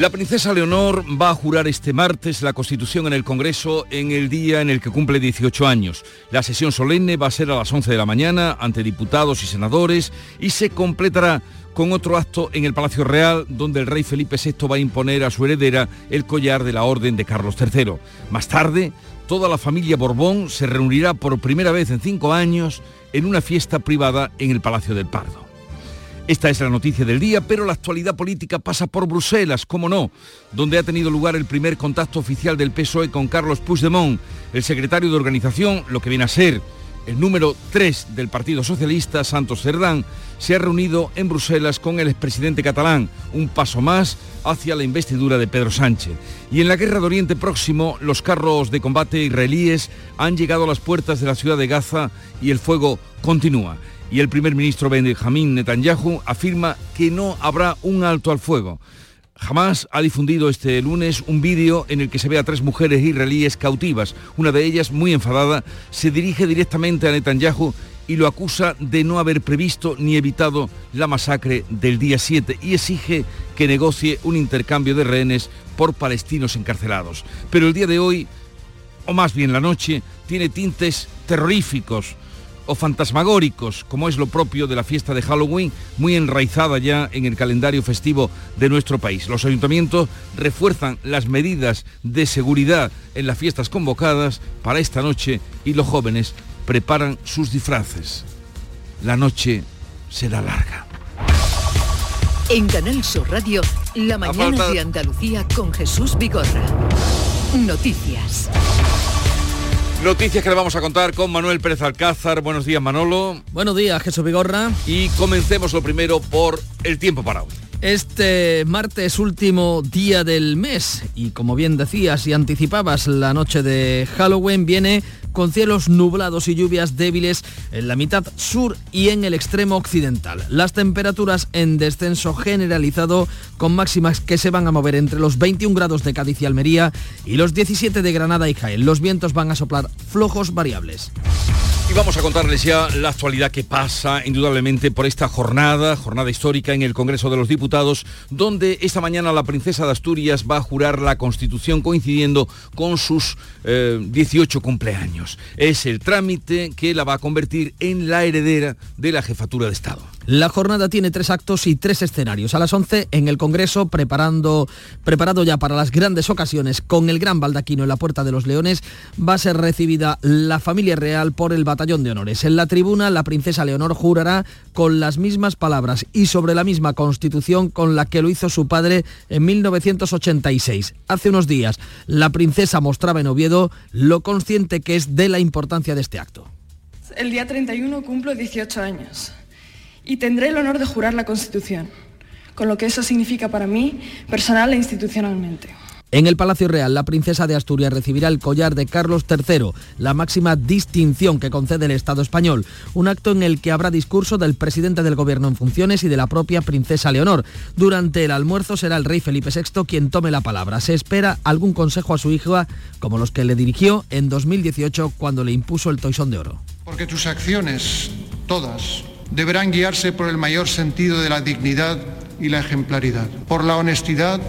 La princesa Leonor va a jurar este martes la Constitución en el Congreso en el día en el que cumple 18 años. La sesión solemne va a ser a las 11 de la mañana ante diputados y senadores y se completará con otro acto en el Palacio Real donde el rey Felipe VI va a imponer a su heredera el collar de la Orden de Carlos III. Más tarde, toda la familia Borbón se reunirá por primera vez en cinco años en una fiesta privada en el Palacio del Pardo. Esta es la noticia del día, pero la actualidad política pasa por Bruselas, como no, donde ha tenido lugar el primer contacto oficial del PSOE con Carlos Puigdemont, el secretario de organización, lo que viene a ser el número 3 del Partido Socialista, Santos Cerdán, se ha reunido en Bruselas con el expresidente catalán, un paso más hacia la investidura de Pedro Sánchez. Y en la guerra de Oriente Próximo, los carros de combate israelíes han llegado a las puertas de la ciudad de Gaza y el fuego continúa y el primer ministro Benjamin Netanyahu afirma que no habrá un alto al fuego. Jamás ha difundido este lunes un vídeo en el que se ve a tres mujeres israelíes cautivas. Una de ellas, muy enfadada, se dirige directamente a Netanyahu y lo acusa de no haber previsto ni evitado la masacre del día 7 y exige que negocie un intercambio de rehenes por palestinos encarcelados. Pero el día de hoy, o más bien la noche, tiene tintes terroríficos o fantasmagóricos, como es lo propio de la fiesta de Halloween, muy enraizada ya en el calendario festivo de nuestro país. Los ayuntamientos refuerzan las medidas de seguridad en las fiestas convocadas para esta noche y los jóvenes preparan sus disfraces. La noche será larga. En Canal Sur Radio, la mañana de Andalucía con Jesús Vigorra. Noticias. Noticias que le vamos a contar con Manuel Pérez Alcázar. Buenos días, Manolo. Buenos días, Jesús Vigorra. Y comencemos lo primero por el tiempo para hoy. Este martes último día del mes y como bien decías y anticipabas la noche de Halloween viene con cielos nublados y lluvias débiles en la mitad sur y en el extremo occidental. Las temperaturas en descenso generalizado con máximas que se van a mover entre los 21 grados de Cádiz y Almería y los 17 de Granada y Jaén. Los vientos van a soplar flojos variables. Y vamos a contarles ya la actualidad que pasa indudablemente por esta jornada, jornada histórica en el Congreso de los Diputados, donde esta mañana la princesa de Asturias va a jurar la Constitución coincidiendo con sus 18 eh, Es el trámite que la va a convertir en la heredera de la jefatura de Estado. La jornada tiene tres actos y tres escenarios. A las 11 en el Congreso, preparando, preparado ya para las grandes ocasiones, con el gran baldaquino en la Puerta de los Leones, va a ser recibida la familia real por el Batallón de Honores. En la tribuna, la princesa Leonor jurará con las mismas palabras y sobre la misma constitución con la que lo hizo su padre en 1986. Hace unos días, la princesa mostraba en Oviedo lo consciente que es de la importancia de este acto. El día 31 cumplo 18 años y tendré el honor de jurar la Constitución, con lo que eso significa para mí personal e institucionalmente. En el Palacio Real, la princesa de Asturias recibirá el collar de Carlos III, la máxima distinción que concede el Estado español, un acto en el que habrá discurso del presidente del Gobierno en funciones y de la propia princesa Leonor. Durante el almuerzo será el rey Felipe VI quien tome la palabra. Se espera algún consejo a su hija, como los que le dirigió en 2018 cuando le impuso el toisón de oro. Porque tus acciones, todas, deberán guiarse por el mayor sentido de la dignidad y la ejemplaridad, por la honestidad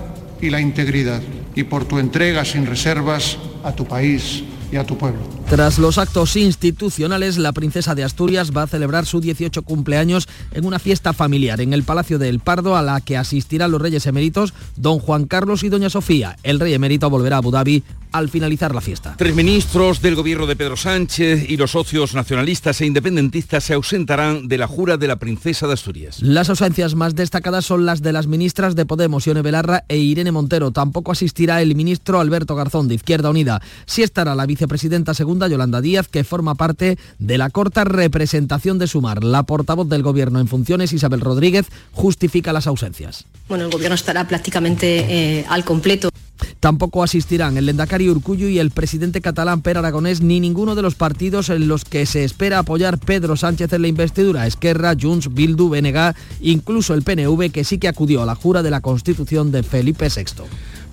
y la integridad y por tu entrega sin reservas a tu país y a tu pueblo. Tras los actos institucionales, la princesa de Asturias va a celebrar su 18 cumpleaños en una fiesta familiar en el Palacio del Pardo a la que asistirán los reyes eméritos don Juan Carlos y doña Sofía. El rey emérito volverá a Abu Dhabi al finalizar la fiesta. Tres ministros del gobierno de Pedro Sánchez y los socios nacionalistas e independentistas se ausentarán de la jura de la princesa de Asturias. Las ausencias más destacadas son las de las ministras de Podemos, Ione Belarra e Irene Montero. Tampoco asistirá el ministro Alberto Garzón de Izquierda Unida. Sí estará la vice vicepresidenta segunda, Yolanda Díaz, que forma parte de la corta representación de Sumar. La portavoz del Gobierno en funciones, Isabel Rodríguez, justifica las ausencias. Bueno, el Gobierno estará prácticamente eh, al completo. Tampoco asistirán el Lendakari Urcuyo y el presidente catalán Per Aragonés ni ninguno de los partidos en los que se espera apoyar Pedro Sánchez en la investidura, Esquerra, Junts, Bildu, BNG, incluso el PNV que sí que acudió a la jura de la Constitución de Felipe VI.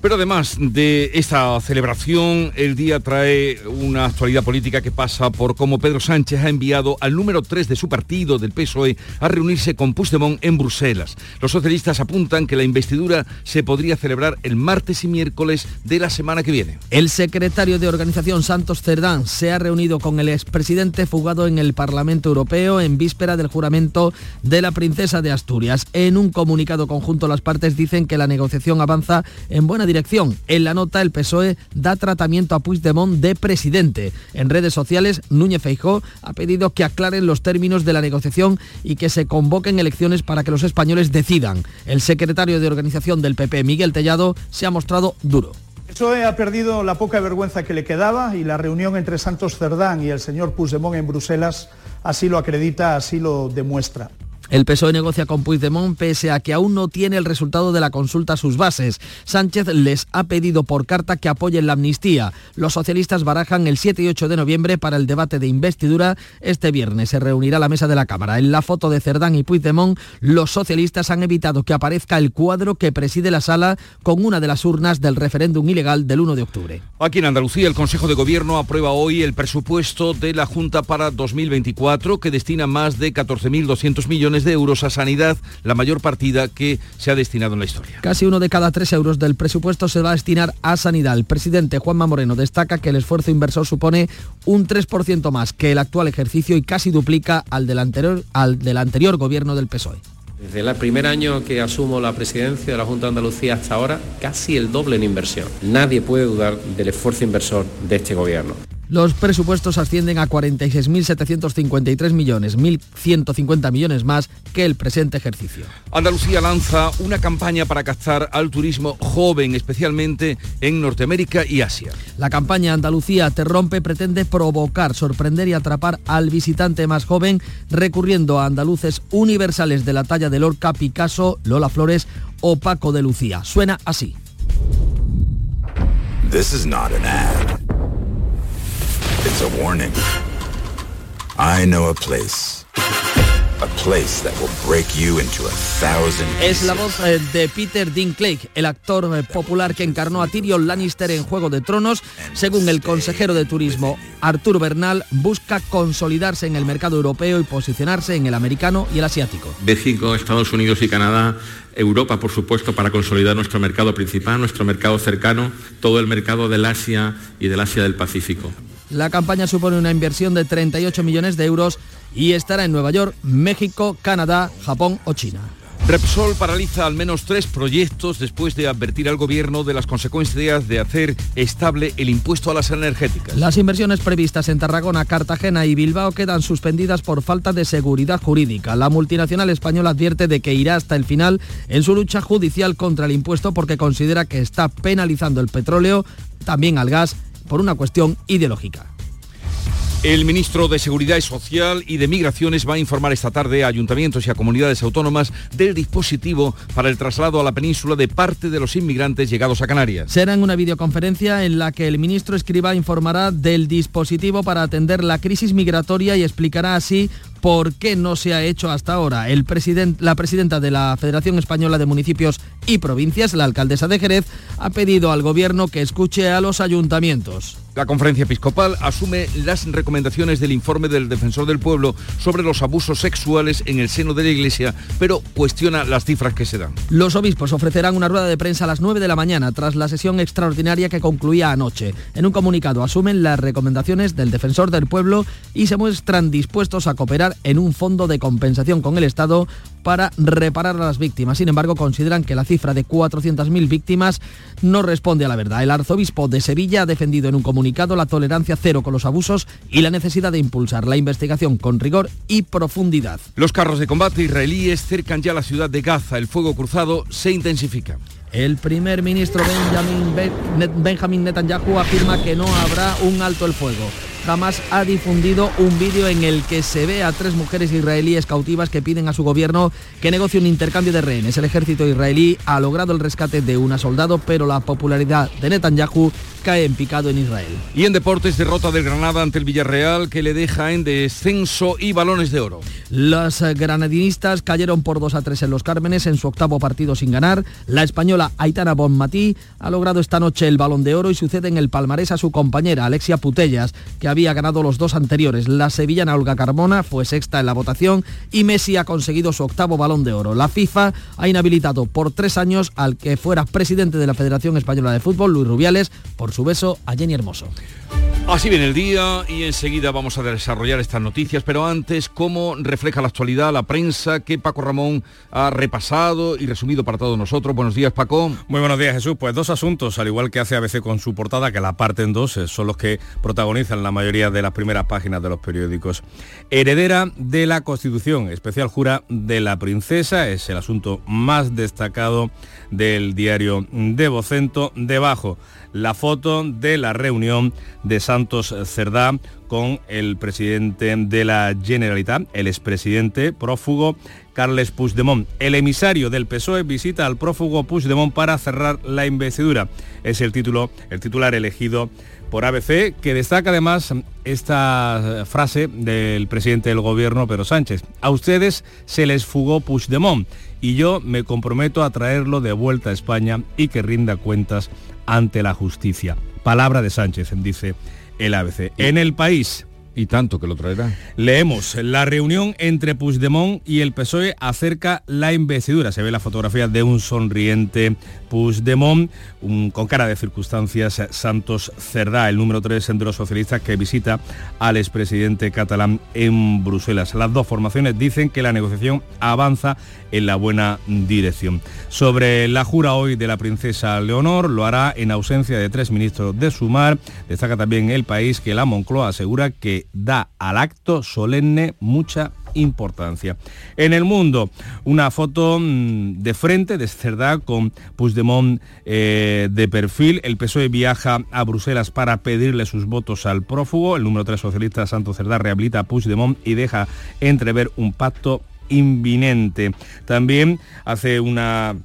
Pero además de esta celebración, el día trae una actualidad política que pasa por cómo Pedro Sánchez ha enviado al número 3 de su partido, del PSOE, a reunirse con Puigdemont en Bruselas. Los socialistas apuntan que la investidura se podría celebrar el martes y miércoles de la semana que viene. El secretario de organización Santos Cerdán se ha reunido con el expresidente fugado en el Parlamento Europeo en víspera del juramento de la princesa de Asturias. En un comunicado conjunto las partes dicen que la negociación avanza en buena dirección. En la nota, el PSOE da tratamiento a Puigdemont de presidente. En redes sociales, Núñez Feijó ha pedido que aclaren los términos de la negociación y que se convoquen elecciones para que los españoles decidan. El secretario de organización del PP, Miguel Tellado, se ha mostrado duro. El PSOE ha perdido la poca vergüenza que le quedaba y la reunión entre Santos Cerdán y el señor Puigdemont en Bruselas así lo acredita, así lo demuestra. El PSOE negocia con Puigdemont pese a que aún no tiene el resultado de la consulta a sus bases. Sánchez les ha pedido por carta que apoyen la amnistía. Los socialistas barajan el 7 y 8 de noviembre para el debate de investidura. Este viernes se reunirá la mesa de la Cámara. En la foto de Cerdán y Puigdemont, los socialistas han evitado que aparezca el cuadro que preside la sala con una de las urnas del referéndum ilegal del 1 de octubre. Aquí en Andalucía, el Consejo de Gobierno aprueba hoy el presupuesto de la Junta para 2024 que destina más de 14.200 millones de euros a sanidad, la mayor partida que se ha destinado en la historia. Casi uno de cada tres euros del presupuesto se va a destinar a sanidad. El presidente Juanma Moreno destaca que el esfuerzo inversor supone un 3% más que el actual ejercicio y casi duplica al del anterior, al del anterior gobierno del PSOE. Desde el primer año que asumo la presidencia de la Junta de Andalucía hasta ahora, casi el doble en inversión. Nadie puede dudar del esfuerzo inversor de este gobierno. Los presupuestos ascienden a 46.753 millones, 1.150 millones más que el presente ejercicio. Andalucía lanza una campaña para captar al turismo joven, especialmente en Norteamérica y Asia. La campaña Andalucía te rompe pretende provocar, sorprender y atrapar al visitante más joven recurriendo a andaluces universales de la talla de Lorca, Picasso, Lola Flores o Paco de Lucía. Suena así. This is not an ad. It's a warning. I know a place. A place that will break you into a thousand Es la voz eh, de Peter Dinklage, el actor eh, popular que encarnó a Tyrion Lannister en Juego de Tronos. Según el consejero de turismo Arturo Bernal, busca consolidarse en el mercado europeo y posicionarse en el americano y el asiático. México, Estados Unidos y Canadá Europa, por supuesto, para consolidar nuestro mercado principal, nuestro mercado cercano, todo el mercado del Asia y del Asia del Pacífico. La campaña supone una inversión de 38 millones de euros y estará en Nueva York, México, Canadá, Japón o China. Repsol paraliza al menos tres proyectos después de advertir al gobierno de las consecuencias de hacer estable el impuesto a las energéticas. Las inversiones previstas en Tarragona, Cartagena y Bilbao quedan suspendidas por falta de seguridad jurídica. La multinacional española advierte de que irá hasta el final en su lucha judicial contra el impuesto porque considera que está penalizando el petróleo, también al gas, por una cuestión ideológica. El ministro de Seguridad Social y de Migraciones va a informar esta tarde a ayuntamientos y a comunidades autónomas del dispositivo para el traslado a la península de parte de los inmigrantes llegados a Canarias. Será en una videoconferencia en la que el ministro Escriba informará del dispositivo para atender la crisis migratoria y explicará así por qué no se ha hecho hasta ahora. El la presidenta de la Federación Española de Municipios y Provincias, la alcaldesa de Jerez, ha pedido al gobierno que escuche a los ayuntamientos. La conferencia episcopal asume las recomendaciones del informe del defensor del pueblo sobre los abusos sexuales en el seno de la Iglesia, pero cuestiona las cifras que se dan. Los obispos ofrecerán una rueda de prensa a las 9 de la mañana tras la sesión extraordinaria que concluía anoche. En un comunicado asumen las recomendaciones del defensor del pueblo y se muestran dispuestos a cooperar en un fondo de compensación con el Estado para reparar a las víctimas. Sin embargo, consideran que la cifra de 400.000 víctimas no responde a la verdad. El arzobispo de Sevilla ha defendido en un comunicado la tolerancia cero con los abusos y la necesidad de impulsar la investigación con rigor y profundidad. Los carros de combate israelíes cercan ya la ciudad de Gaza. El fuego cruzado se intensifica. El primer ministro Benjamin, Netanyahu afirma que no habrá un alto el fuego. Hamas ha difundido un vídeo en el que se ve a tres mujeres israelíes cautivas que piden a su gobierno que negocie un intercambio de rehenes. El ejército israelí ha logrado el rescate de una soldado, pero la popularidad de Netanyahu cae en picado en Israel. Y en deportes, derrota del Granada ante el Villarreal que le deja en descenso y balones de oro. Los granadinistas cayeron por 2 a 3 en los Cármenes en su octavo partido sin ganar. La española Aitana Bonmatí ha logrado esta noche el balón de oro y sucede en el palmarés a su compañera Alexia Putellas, que había ganado los dos anteriores. La sevillana Olga Carmona fue sexta en la votación y Messi ha conseguido su octavo balón de oro. La FIFA ha inhabilitado por tres años al que fuera presidente de la Federación Española de Fútbol, Luis Rubiales, por su beso a Jenny Hermoso. Así viene el día y enseguida vamos a desarrollar estas noticias, pero antes, ¿cómo refleja la actualidad la prensa que Paco Ramón ha repasado y resumido para todos nosotros? Buenos días, Paco. Muy buenos días, Jesús. Pues dos asuntos, al igual que hace ABC con su portada, que la parte en dos, eh, son los que protagonizan la mayoría de las primeras páginas de los periódicos. Heredera de la Constitución, especial jura de la princesa, es el asunto más destacado del diario de Vocento. Debajo, la foto de la reunión de Santos Cerdá con el presidente de la Generalitat, el expresidente prófugo Carles Puigdemont. El emisario del PSOE visita al prófugo Puigdemont para cerrar la investidura. Es el título, el titular elegido por ABC, que destaca además esta frase del presidente del gobierno, Pedro Sánchez. A ustedes se les fugó Puigdemont y yo me comprometo a traerlo de vuelta a España y que rinda cuentas ante la justicia. Palabra de Sánchez, dice el ABC. En el país, y tanto que lo traerá. Leemos, la reunión entre Puigdemont y el PSOE acerca la investidura. Se ve la fotografía de un sonriente Puigdemont, con cara de circunstancias, Santos Cerdá, el número 3 de los socialistas que visita al expresidente catalán en Bruselas. Las dos formaciones dicen que la negociación avanza en la buena dirección. Sobre la jura hoy de la princesa Leonor, lo hará en ausencia de tres ministros de Sumar. Destaca también el país que la Moncloa asegura que da al acto solemne mucha importancia. En el mundo, una foto mm, de frente de Cerdá con Puigdemont eh, de perfil. El PSOE viaja a Bruselas para pedirle sus votos al prófugo. El número 3 socialista Santo Cerdá rehabilita a Puigdemont y deja entrever un pacto inminente. También hace una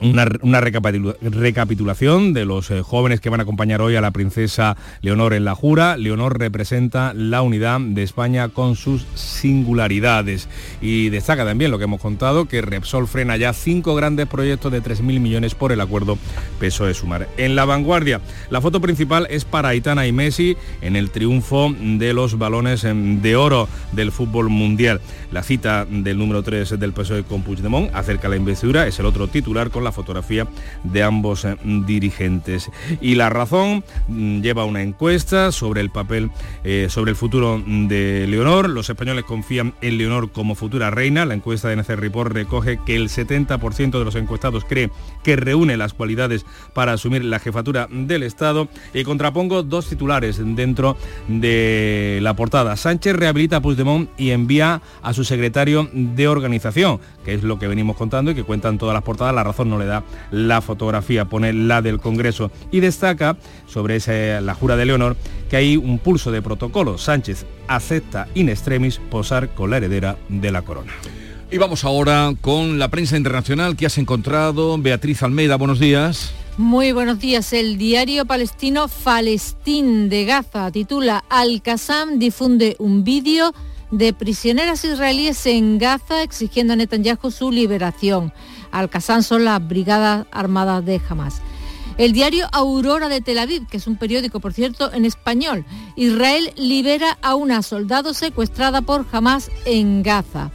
una, recapitulación de los eh, jóvenes que van a acompañar hoy a la princesa Leonor en la jura. Leonor representa la unidad de España con sus singularidades. Y destaca también lo que hemos contado, que Repsol frena ya cinco grandes proyectos de 3.000 millones por el acuerdo PSOE-Sumar. En la vanguardia, la foto principal es para Aitana y Messi en el triunfo de los balones em, de oro del fútbol mundial. La cita del número 3 del PSOE con Puigdemont acerca la investidura es el otro titular con la fotografía de ambos eh, dirigentes. Y la razón mm, lleva una encuesta sobre el papel, eh, sobre el futuro de Leonor. Los españoles confían en Leonor como futura reina. La encuesta de NC Report recoge que el 70% de los encuestados cree que reúne las cualidades para asumir la jefatura del Estado. Y contrapongo dos titulares dentro de la portada. Sánchez rehabilita a Puigdemont y envía a su secretario de organización, que es lo que venimos contando y que cuentan todas las portadas. La razón no le da la fotografía, pone la del Congreso y destaca sobre esa, la jura de Leonor que hay un pulso de protocolo. Sánchez acepta in extremis posar con la heredera de la corona. Y vamos ahora con la prensa internacional que has encontrado. Beatriz Almeida, buenos días. Muy buenos días. El diario palestino Falestín de Gaza titula Al-Qassam difunde un vídeo de prisioneras israelíes en Gaza exigiendo a Netanyahu su liberación. Al-Qassam son las brigadas armadas de Hamas. El diario Aurora de Tel Aviv, que es un periódico, por cierto, en español, Israel libera a una soldado secuestrada por Hamas en Gaza.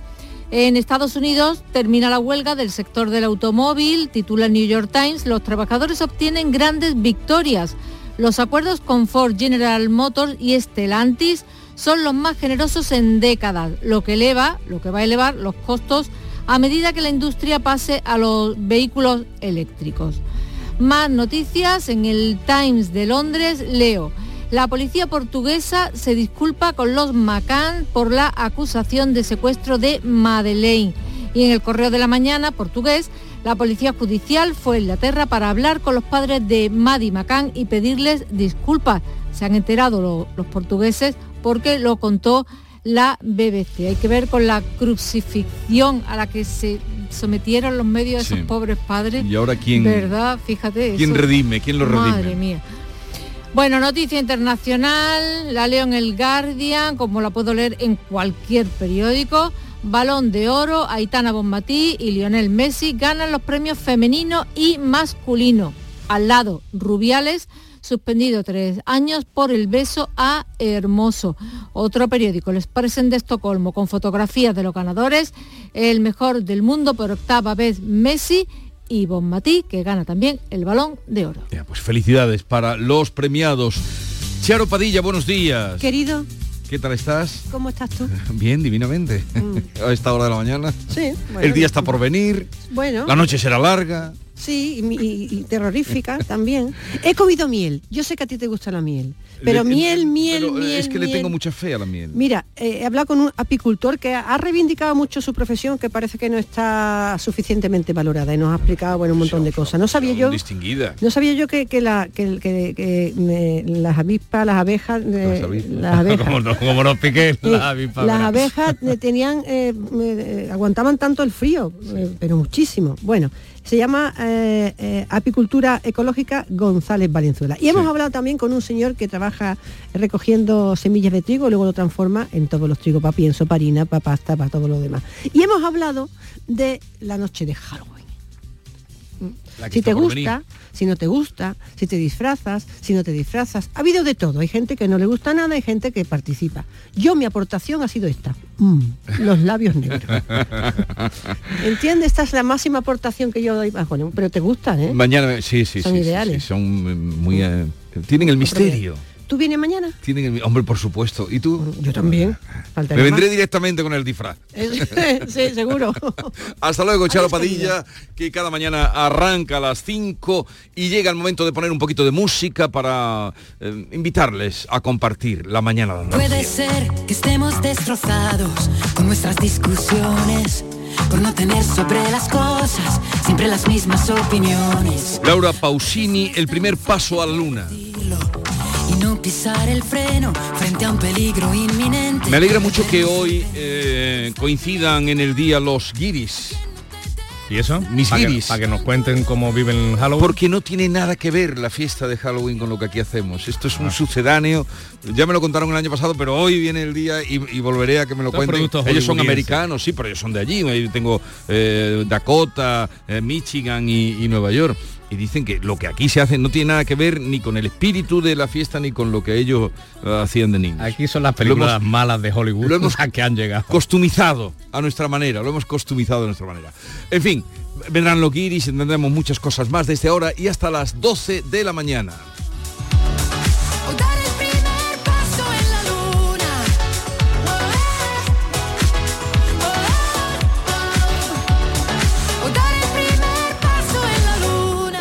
En Estados Unidos termina la huelga del sector del automóvil, titula New York Times, los trabajadores obtienen grandes victorias. Los acuerdos con Ford, General Motors y Stellantis son los más generosos en décadas, lo que eleva, lo que va a elevar los costos a medida que la industria pase a los vehículos eléctricos. Más noticias en el Times de Londres, leo. La policía portuguesa se disculpa con los Macan por la acusación de secuestro de Madeleine. Y en el Correo de la Mañana, portugués, la Policía Judicial fue a Inglaterra para hablar con los padres de Maddie McCann y pedirles disculpas. Se han enterado los portugueses porque lo contó la BBC. Hay que ver con la crucifixión a la que se sometieron los medios de esos pobres padres. Y ahora quién, ¿verdad? Fíjate. ¿Quién redime? ¿Quién lo redime? Madre mía. Bueno, noticia internacional, la leo en el Guardian, como la puedo leer en cualquier periódico. Balón de Oro, Aitana Bonmatí y Lionel Messi ganan los premios femenino y masculino. Al lado, Rubiales suspendido tres años por el beso a Hermoso. Otro periódico, el Expressen de Estocolmo, con fotografías de los ganadores, el mejor del mundo por octava vez Messi y Bon Matí, que gana también el balón de oro. pues felicidades para los premiados. Charo Padilla, buenos días. Querido. ¿Qué tal estás? ¿Cómo estás tú? Bien, divinamente. Mm. A esta hora de la mañana. Sí. el día está por venir. Bueno. La noche será larga. Sí, y, terrorífica también. He comido miel. Yo sé que a ti te gusta la miel. Pero miel, miel, miel. Es que le tengo mucha fe a la miel. Mira, eh, he hablado con un apicultor que ha reivindicado mucho su profesión, que parece que no está suficientemente valorada y nos ha explicado bueno, un montón de cosas. No sabía yo. Distinguida. No sabía yo que, la, que, las avispas, las abejas. las, abejas. como, no, como no piqué, las avispas. Las abejas tenían, eh, aguantaban tanto el frío, eh, pero muchísimo. Bueno, se llama eh, eh, Apicultura Ecológica González Valenzuela. Y hemos hablado también con un señor que trabaja recogiendo semillas de trigo y luego lo transforma en todos los trigos, para pienso, para harina, para pasta, para todo lo demás. Y hemos hablado de la noche de Halloween. Si te gusta, si no te gusta, si te disfrazas, si no te disfrazas. Ha habido de todo. Hay gente que no le gusta nada, hay gente que participa. Yo mi aportación ha sido esta. Mm, los labios negros. ¿Entiendes? Esta es la máxima aportación que yo doy. Ah, bueno, pero te gustan, ¿eh? Mañana, sí, sí, son ideales. son muy... Eh, tienen el misterio. ¿Tú vienes mañana? Tienen hombre, por supuesto. ¿Y tú? Yo también. Me vendré directamente con el disfraz. sí, seguro. Hasta luego, Charo Padilla, que cada mañana arranca a las 5 y llega el momento de poner un poquito de música para eh, invitarles a compartir la mañana. De Puede ser que estemos destrozados con nuestras discusiones por no tener sobre las cosas siempre las mismas opiniones. Laura Pausini, el primer paso a la luna pisar el freno frente a un peligro inminente. Me alegra mucho que hoy eh, coincidan en el día los guiris. ¿Y eso? Mis para guiris. para que nos cuenten cómo viven Halloween. Porque no tiene nada que ver la fiesta de Halloween con lo que aquí hacemos. Esto es un ah. sucedáneo. Ya me lo contaron el año pasado, pero hoy viene el día y, volveré a que me lo cuenten. Ellos son americanos, sí, pero ellos son de allí. Yo tengo eh, Dakota, eh, Michigan y Nueva York y dicen que lo que aquí se hace no tiene nada que ver ni con el espíritu de la fiesta ni con lo que ellos eh, hacían de niños. Aquí son las películas malas de Hollywood lo hemos que han llegado. Costumizado a nuestra manera, lo hemos costumizado a nuestra manera. En fin, vendrán los guiris, tendremos muchas cosas más desde ahora y hasta las 12 de la mañana.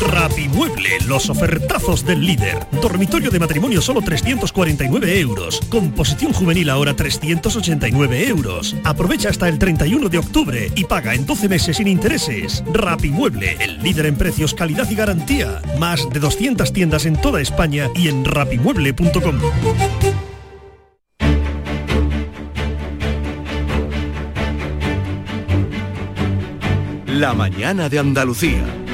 Rapimueble, los ofertazos del líder. Dormitorio de matrimonio solo 349 euros. Composición juvenil ahora 389 euros. Aprovecha hasta el 31 de octubre y paga en 12 meses sin intereses. Rapimueble, el líder en precios, calidad y garantía. Más de 200 tiendas en toda España y en rapimueble.com. La mañana de Andalucía.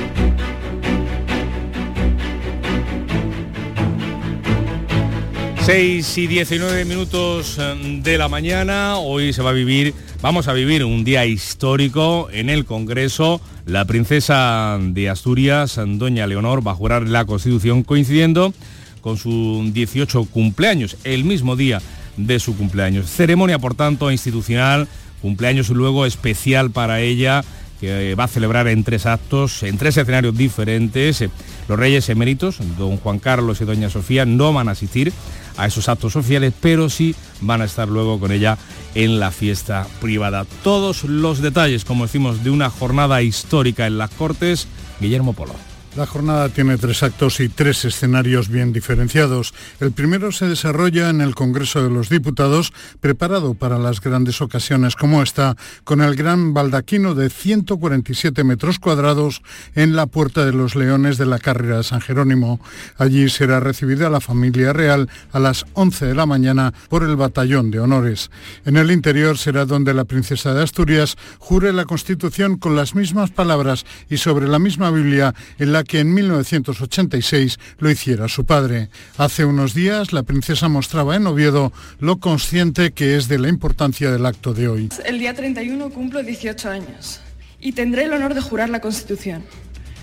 6 y 19 minutos eh, de la mañana, hoy se va a vivir, vamos a vivir un día histórico en el Congreso. La princesa de Asturias, doña Leonor, va a jurar la Constitución coincidiendo con su 18 cumpleaños, el mismo día de su cumpleaños. Ceremonia, por tanto, institucional, cumpleaños luego especial para ella que va a celebrar en tres actos, en tres escenarios diferentes. Los reyes eméritos, don Juan Carlos y doña Sofía, no van a asistir a esos actos oficiales, pero sí van a estar luego con ella en la fiesta privada. Todos los detalles, como decimos, de una jornada histórica en las Cortes, Guillermo Polo. La jornada tiene tres actos y tres escenarios bien diferenciados. El primero se desarrolla en el Congreso de los Diputados, preparado para las grandes ocasiones como esta, con el gran baldaquino de 147 metros cuadrados en la Puerta de los Leones de la carrera de San Jerónimo. Allí será recibida la familia real a las 11 de la mañana por el Batallón de Honores. En el interior será donde la princesa de Asturias jure la Constitución con las mismas palabras y sobre la misma Biblia en la que en 1986 lo hiciera su padre. Hace unos días la princesa mostraba en Oviedo lo consciente que es de la importancia del acto de hoy. El día 31 cumplo 18 años y tendré el honor de jurar la Constitución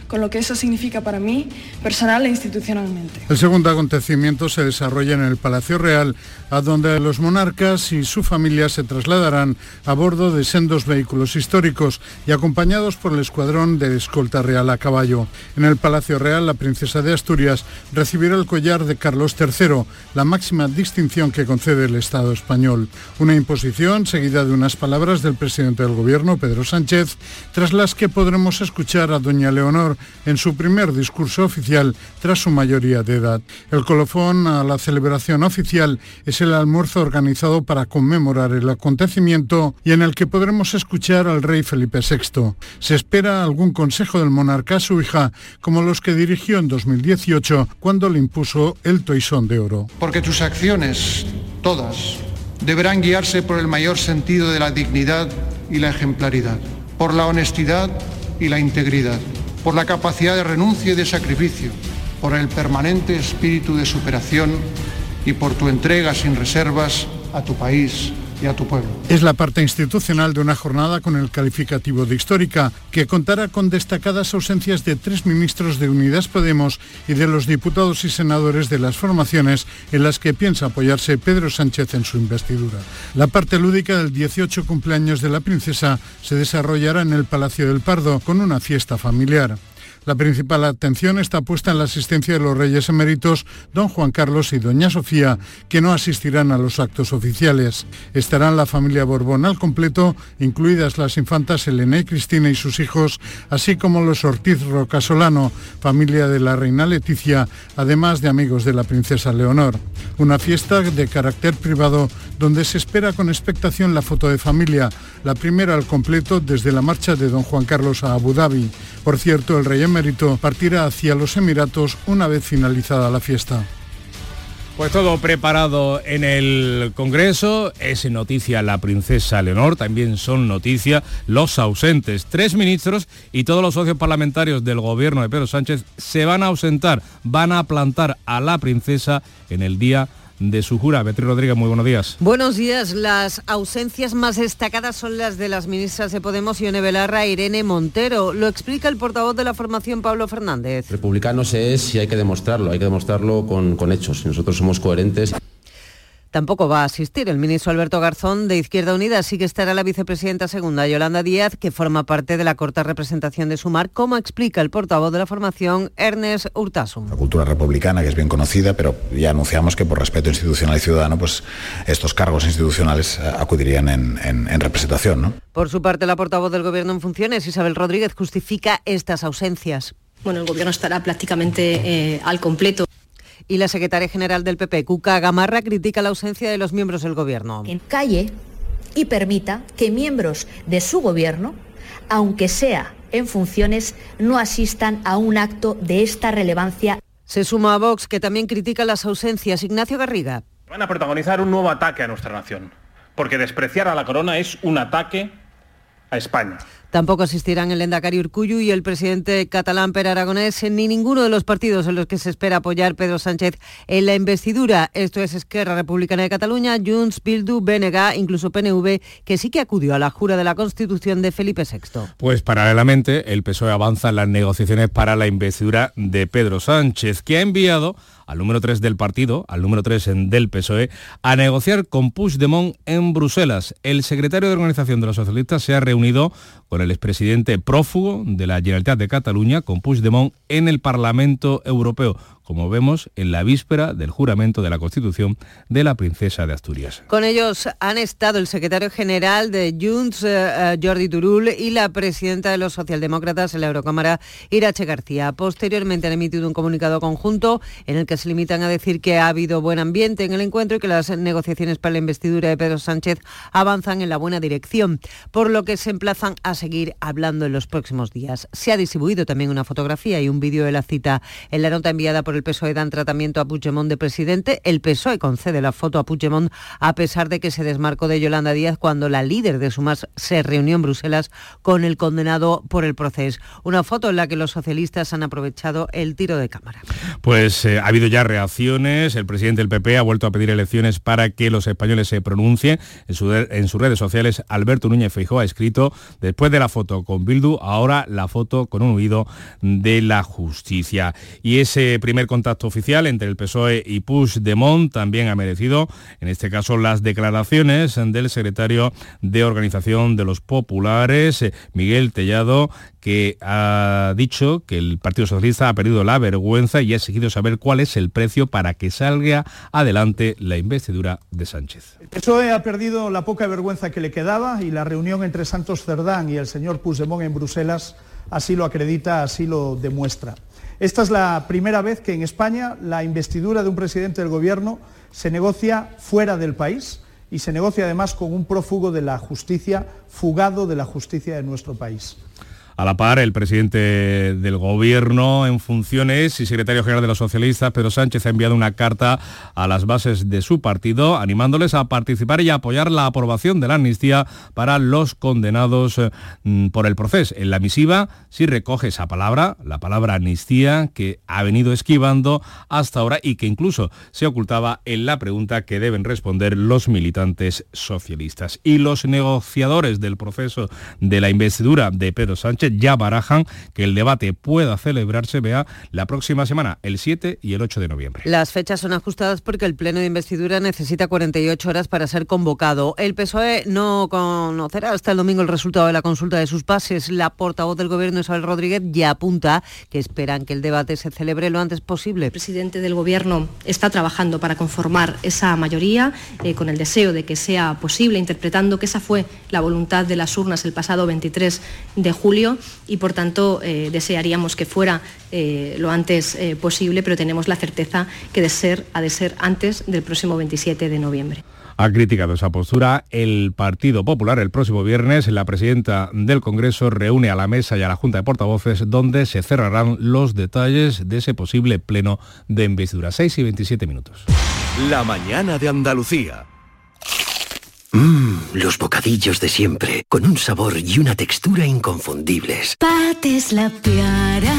con lo que eso significa para mí, personal e institucionalmente. El segundo acontecimiento se desarrolla en el Palacio Real, a donde los monarcas y su familia se trasladarán a bordo de sendos vehículos históricos y acompañados por el escuadrón de escolta real a caballo. En el Palacio Real, la princesa de Asturias recibirá el collar de Carlos III, la máxima distinción que concede el Estado español. Una imposición seguida de unas palabras del presidente del gobierno, Pedro Sánchez, tras las que podremos escuchar a doña Leonor en su primer discurso oficial tras su mayoría de edad. El colofón a la celebración oficial es el almuerzo organizado para conmemorar el acontecimiento y en el que podremos escuchar al rey Felipe VI. Se espera algún consejo del monarca a su hija, como los que dirigió en 2018 cuando le impuso el toisón de oro. Porque tus acciones, todas, deberán guiarse por el mayor sentido de la dignidad y la ejemplaridad, por la honestidad y la integridad por la capacidad de renuncia y de sacrificio, por el permanente espíritu de superación y por tu entrega sin reservas a tu país Es la parte institucional de una jornada con el calificativo de histórica, que contará con destacadas ausencias de tres ministros de Unidas Podemos y de los diputados y senadores de las formaciones en las que piensa apoyarse Pedro Sánchez en su investidura. La parte lúdica del 18 cumpleaños de la princesa se desarrollará en el Palacio del Pardo con una fiesta familiar. La principal atención está puesta en la asistencia de los reyes eméritos, don Juan Carlos y doña Sofía, que no asistirán a los actos oficiales. Estarán la familia Borbón al completo, incluidas las infantas Elena y Cristina y sus hijos, así como los Ortiz Rocasolano, familia de la reina Leticia, además de amigos de la princesa Leonor. Una fiesta de carácter privado donde se espera con expectación la foto de familia, la primera al completo desde la marcha de don Juan Carlos a Abu Dhabi. Por cierto, el rey emérito partirá hacia los Emiratos una vez finalizada la fiesta. Pues todo preparado en el Congreso, es noticia la princesa Leonor, también son noticia los ausentes. Tres ministros y todos los socios parlamentarios del gobierno de Pedro Sánchez se van a ausentar, van a plantar a la princesa en el día de su jura. Beatriz Rodríguez, muy buenos días. Buenos días. Las ausencias más destacadas son las de las ministras de Podemos, Ione Belarra e Irene Montero. Lo explica el portavoz de la formación, Pablo Fernández. Republicanos es y hay que demostrarlo, hay que demostrarlo con, con hechos. Nosotros somos coherentes. Tampoco va a asistir el ministro Alberto Garzón de Izquierda Unida, sí que estará la vicepresidenta segunda, Yolanda Díaz, que forma parte de la corta representación de Sumar, como explica el portavoz de la formación, Ernest Urtasun. La cultura republicana, que es bien conocida, pero ya anunciamos que por respeto institucional y ciudadano, pues estos cargos institucionales eh, acudirían en, en, en representación. ¿no? Por su parte, la portavoz del Gobierno en funciones, Isabel Rodríguez, justifica estas ausencias. Bueno, el Gobierno estará prácticamente eh, al completo y la secretaria general del PP, Cuca Gamarra, critica la ausencia de los miembros del Gobierno. En calle y permita que miembros de su Gobierno, aunque sea en funciones, no asistan a un acto de esta relevancia. Se suma a Vox, que también critica las ausencias. Ignacio Garriga. Van a protagonizar un nuevo ataque a nuestra nación, porque despreciar a la corona es un ataque a España. Tampoco asistirán el Endacari Urcuyu y el presidente catalán Per Aragonés ni ninguno de los partidos en los que se espera apoyar Pedro Sánchez en la investidura. Esto es Esquerra Republicana de Cataluña, Junts, Bildu, BNG, incluso PNV, que sí que acudió a la jura de la Constitución de Felipe VI. Pues paralelamente el PSOE avanza en las negociaciones para la investidura de Pedro Sánchez, que ha enviado al número 3 del partido, al número 3 del PSOE, a negociar con Puigdemont en Bruselas. El secretario de organización de los socialistas se ha reunido con el expresidente prófugo de la Generalitat de Cataluña, con Puigdemont, en el Parlamento Europeo como vemos en la víspera del juramento de la Constitución de la princesa de Asturias. Con ellos han estado el secretario general de Junts, eh, eh, Jordi Turul, y la presidenta de los socialdemócratas en la Eurocámara, Irache García. Posteriormente han emitido un comunicado conjunto en el que se limitan a decir que ha habido buen ambiente en el encuentro y que las negociaciones para la investidura de Pedro Sánchez avanzan en la buena dirección, por lo que se emplazan a seguir hablando en los próximos días. Se ha distribuido también una fotografía y un vídeo de la cita en la nota enviada por el PSOE dan tratamiento a Puigdemont de presidente. El PSOE concede la foto a Puigdemont a pesar de que se desmarcó de Yolanda Díaz cuando la líder de Sumas se reunió en Bruselas con el condenado por el proceso. Una foto en la que los socialistas han aprovechado el tiro de cámara. Pues eh, ha habido ya reacciones. El presidente del PP ha vuelto a pedir elecciones para que los españoles se pronuncien. En, en sus redes sociales, Alberto Núñez Feijóo ha escrito, después de la foto con Bildu, ahora la foto con un huido de la justicia. Y ese primer contacto oficial entre el PSOE y Puigdemont también ha merecido, en este caso, las declaraciones del secretario de Organización de los Populares, eh, Miguel Tellado, que ha dicho que el Partido Socialista ha perdido la vergüenza y ha exigido saber cuál es el precio para que salga adelante la investidura de Sánchez. El PSOE ha perdido la poca vergüenza que le quedaba y la reunión entre Santos Cerdán y el señor Puigdemont en Bruselas así lo acredita, así lo demuestra. Esta es la primera vez que en España la investidura de un presidente del Gobierno se negocia fuera del país y se negocia además con un prófugo de la justicia, fugado de la justicia de nuestro país. A la par, el presidente del Gobierno en funciones y secretario general de los socialistas, Pedro Sánchez, ha enviado una carta a las bases de su partido animándoles a participar y a apoyar la aprobación de la amnistía para los condenados eh, mm, por el proceso. En la misiva sí recoge esa palabra, la palabra amnistía, que ha venido esquivando hasta ahora y que incluso se ocultaba en la pregunta que deben responder los militantes socialistas. Y los negociadores del proceso de la investidura de Pedro Sánchez ya barajan que el debate pueda celebrarse, vea, la próxima semana, el 7 y el 8 de noviembre. Las fechas son ajustadas porque el pleno de investidura necesita 48 horas para ser convocado. El PSOE no conocerá hasta el domingo el resultado de la consulta de sus bases. La portavoz del Gobierno, Isabel Rodríguez, ya apunta que esperan que el debate se celebre lo antes posible. El presidente del Gobierno está trabajando para conformar esa mayoría eh, con el deseo de que sea posible, interpretando que esa fue la voluntad de las urnas el pasado 23 de julio y por tanto eh, desearíamos que fuera eh, lo antes eh, posible, pero tenemos la certeza que de ser, ha de ser antes del próximo 27 de noviembre. Ha criticado esa postura el Partido Popular. El próximo viernes la presidenta del Congreso reúne a la mesa y a la Junta de Portavoces donde se cerrarán los detalles de ese posible pleno de investidura. 6 y 27 minutos. La mañana de Andalucía. Mmm, los bocadillos de siempre, con un sabor y una textura inconfundibles. Pates la piara,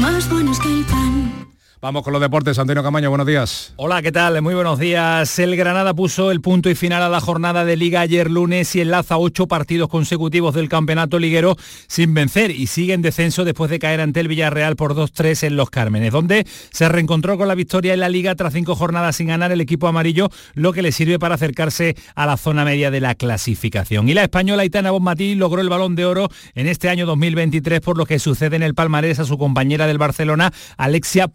más buenos que el pan. Vamos con los deportes. Antonio Camaño, buenos días. Hola, ¿qué tal? Muy buenos días. El Granada puso el punto y final a la jornada de Liga ayer lunes y enlaza ocho partidos consecutivos del campeonato liguero sin vencer y sigue en descenso después de caer ante el Villarreal por 2-3 en Los Cármenes, donde se reencontró con la victoria en la Liga tras cinco jornadas sin ganar el equipo amarillo, lo que le sirve para acercarse a la zona media de la clasificación. Y la española Itana Bonmatí logró el balón de oro en este año 2023 por lo que sucede en el palmarés a su compañera del Barcelona, Alexia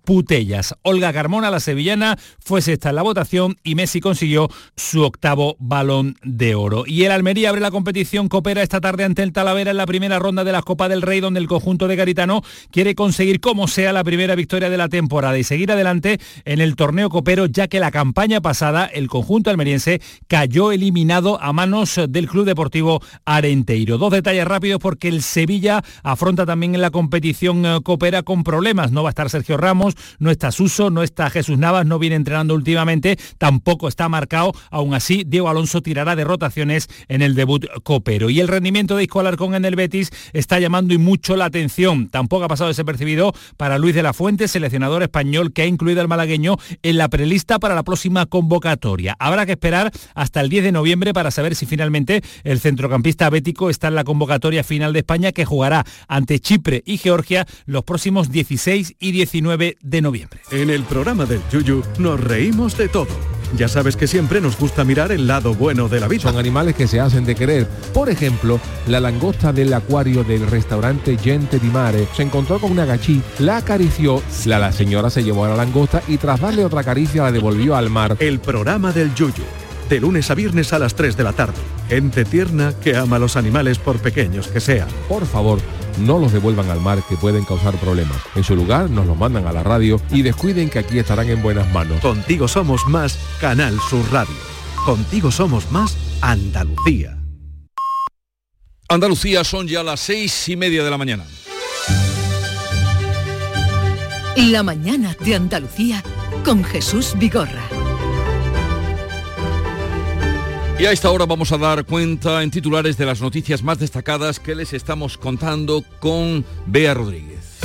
Olga Carmona, la sevillana, fue sexta en la votación y Messi consiguió su octavo balón de oro. Y el Almería abre la competición, coopera esta tarde ante el Talavera en la primera ronda de la Copa del Rey, donde el conjunto de Garitano quiere conseguir como sea la primera victoria de la temporada y seguir adelante en el torneo copero, ya que la campaña pasada el conjunto almeriense cayó eliminado a manos del Club Deportivo Arenteiro. Dos detalles rápidos porque el Sevilla afronta también en la competición eh, copera con problemas. No va a estar Sergio Ramos, no está Suso, no está Jesús Navas, no viene entrenando últimamente, tampoco está marcado. Aún así, Diego Alonso tirará de rotaciones en el debut copero. Y el rendimiento de Isco Alarcón en el Betis está llamando y mucho la atención. Tampoco ha pasado desapercibido para Luis de la Fuente, seleccionador español que ha incluido al malagueño en la prelista para la próxima convocatoria. Habrá que esperar hasta el 10 de noviembre para saber si finalmente el centrocampista bético está en la convocatoria final de España que jugará ante Chipre y Georgia los próximos 16 y 19 de noviembre. En el programa del Yuyu nos reímos de todo Ya sabes que siempre nos gusta mirar el lado bueno de la vida. Son animales que se hacen de querer. Por ejemplo, la langosta del acuario del restaurante Gente di Mare se encontró con una gachí, la acarició, la, la señora se llevó a la langosta y tras darle otra caricia la devolvió al mar. El programa del Yuyu. De lunes a viernes a las 3 de la tarde. Gente tierna que ama a los animales por pequeños que sean. Por favor, no los devuelvan al mar que pueden causar problemas. En su lugar nos los mandan a la radio y descuiden que aquí estarán en buenas manos. Contigo somos más Canal Sur Radio. Contigo somos más Andalucía. Andalucía son ya las seis y media de la mañana. La mañana de Andalucía con Jesús Vigorra. Y a esta hora vamos a dar cuenta en titulares de las noticias más destacadas que les estamos contando con Bea Rodríguez.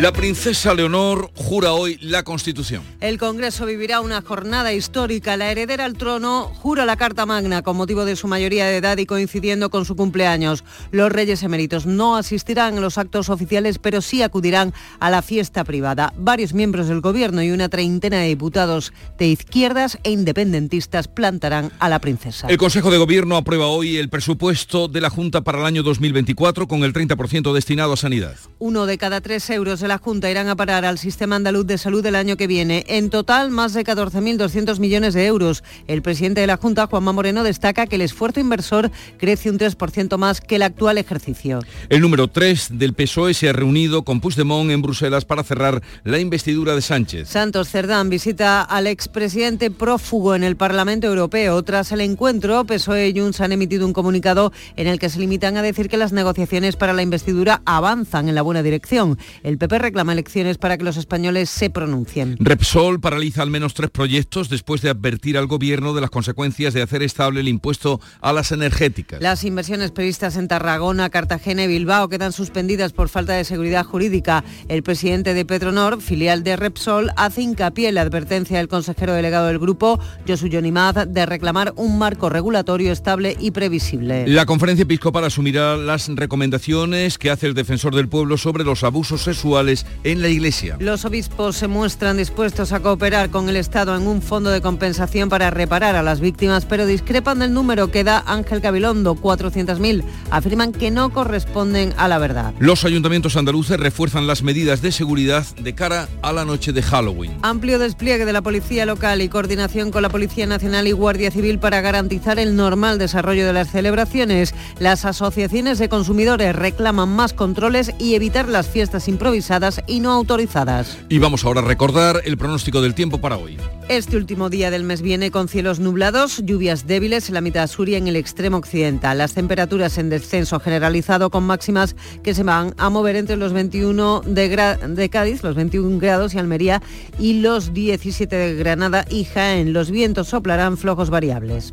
La princesa Leonor jura hoy la Constitución. El Congreso vivirá una jornada histórica. La heredera al trono jura la Carta Magna con motivo de su mayoría de edad y coincidiendo con su cumpleaños. Los reyes eméritos no asistirán a los actos oficiales, pero sí acudirán a la fiesta privada. Varios miembros del Gobierno y una treintena de diputados de izquierdas e independentistas plantarán a la princesa. El Consejo de Gobierno aprueba hoy el presupuesto de la Junta para el año 2024 con el 30% destinado a sanidad. Uno de cada tres euros de la Junta irán a parar al Sistema Andaluz de Salud el año que viene. En total, más de 14.200 millones de euros. El presidente de la Junta, Juanma Moreno, destaca que el esfuerzo inversor crece un 3% más que el actual ejercicio. El número 3 del PSOE se ha reunido con Puigdemont en Bruselas para cerrar la investidura de Sánchez. Santos Cerdán visita al expresidente prófugo en el Parlamento Europeo. Tras el encuentro, PSOE y Junts han emitido un comunicado en el que se limitan a decir que las negociaciones para la investidura avanzan en la buena dirección. El PP reclama elecciones para que los españoles se pronuncien. Repsol paraliza al menos tres proyectos después de advertir al gobierno de las consecuencias de hacer estable el impuesto a las energéticas. Las inversiones previstas en Tarragona, Cartagena y Bilbao quedan suspendidas por falta de seguridad jurídica. El presidente de Petronor, filial de Repsol, hace hincapié en la advertencia del consejero delegado del grupo, Josu Yonimaz, de reclamar un marco regulatorio estable y previsible. La conferencia episcopal asumirá las recomendaciones que hace el defensor del pueblo sobre los abusos sexuales en la Iglesia. Los obispos se muestran dispuestos a cooperar con el Estado en un fondo de compensación para reparar a las víctimas, pero discrepan del número que da Ángel Gabilondo, 400.000. Afirman que no corresponden a la verdad. Los ayuntamientos andaluces refuerzan las medidas de seguridad de cara a la noche de Halloween. Amplio despliegue de la Policía Local y coordinación con la Policía Nacional y Guardia Civil para garantizar el normal desarrollo de las celebraciones. Las asociaciones de consumidores reclaman más controles y evitar las fiestas improvisadas y no autorizadas. Y vamos ahora a recordar el pronóstico del tiempo para hoy. Este último día del mes viene con cielos nublados, lluvias débiles en la mitad sur y en el extremo occidental. Las temperaturas en descenso generalizado con máximas que se van a mover entre los 21 de, de Cádiz, los 21 grados y Almería y los 17 de Granada y Jaén. Los vientos soplarán flojos variables.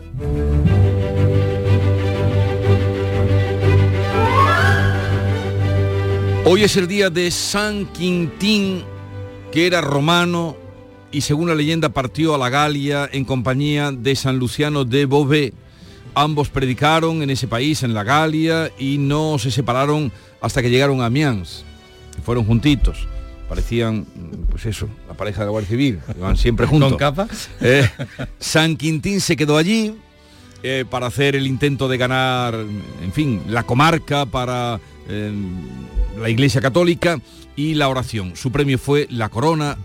Hoy es el día de San Quintín, que era romano y según la leyenda partió a la Galia en compañía de San Luciano de Beauvais. Ambos predicaron en ese país, en la Galia, y no se separaron hasta que llegaron a Amiens. Fueron juntitos. Parecían, pues eso, la pareja de la Guardia Civil. Iban siempre juntos. ¿Con capa? Eh, San Quintín se quedó allí eh, para hacer el intento de ganar, en fin, la comarca para eh, la Iglesia Católica y la oración. Su premio fue la corona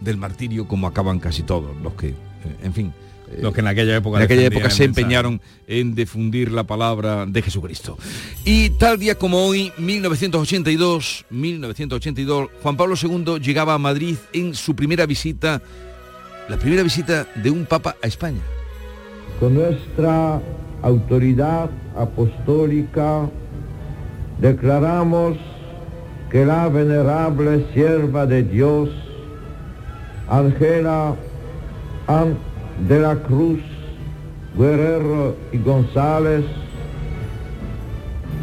del martirio, como acaban casi todos los que, eh, en fin, eh, los que en aquella época, en aquella época se empeñaron en difundir la palabra de Jesucristo. Y tal día como hoy, 1982, 1982, Juan Pablo II llegaba a Madrid en su primera visita, la primera visita de un papa a España. Con nuestra autoridad apostólica declaramos que la venerable sierva de Dios, Ángela An de la Cruz, Guerrero y González,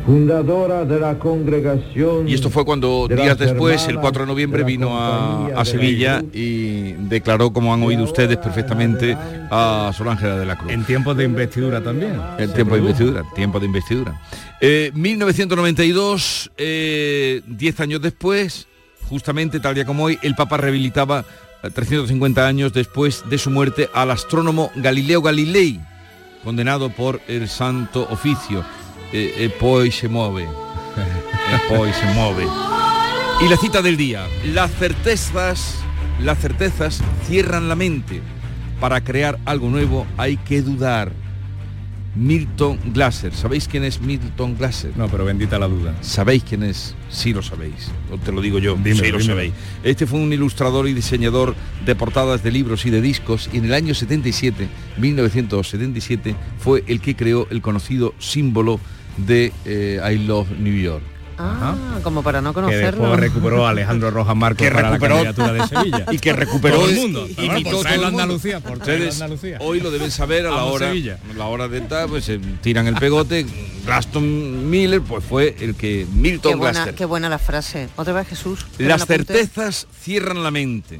fundadora de la congregación. Y esto fue cuando de días después, el hermanas 4 de noviembre, vino a, Sevilla Cruz. y declaró, como han oído ustedes perfectamente, a Sor Ángela de la Cruz. En tiempos de investidura también. Se tiempo de investidura, tiempo de investidura. Eh, 1992, eh, 10 años después, justamente tal día como hoy, el Papa rehabilitaba 350 años después de su muerte, al astrónomo Galileo Galilei, condenado por el Santo Oficio. Eh, eh, poi se mueve. Eh, poi se mueve. Y la cita del día. Las certezas, las certezas cierran la mente. Para crear algo nuevo hay que dudar. Milton Glaser. ¿Sabéis quién es Milton Glaser? No, pero bendita la duda. ¿Sabéis quién es? Sí lo sabéis. O te lo digo yo. Dímelo, sí lo sabéis. Este fue un ilustrador y diseñador de portadas de libros y de discos y en el año 77, 1977, fue el que creó el conocido símbolo de eh, I Love New York. Ah, como para no Que conocerlo. después recuperó a Alejandro Rojas Marcos Que para recuperó- la candidatura de Sevilla. y que recuperó todo el mundo. y- imitó por traerlo a. Andalucía, por traerlo Andalucía. hoy lo deben saber a la hora, Sevilla. a la hora de tal, pues se tiran el pegote. Glaston Miller, pues fue el que Milton Qué buena, Glaster. qué buena la frase. Otra vez Jesús. ¿Te Las certezas cierran la mente.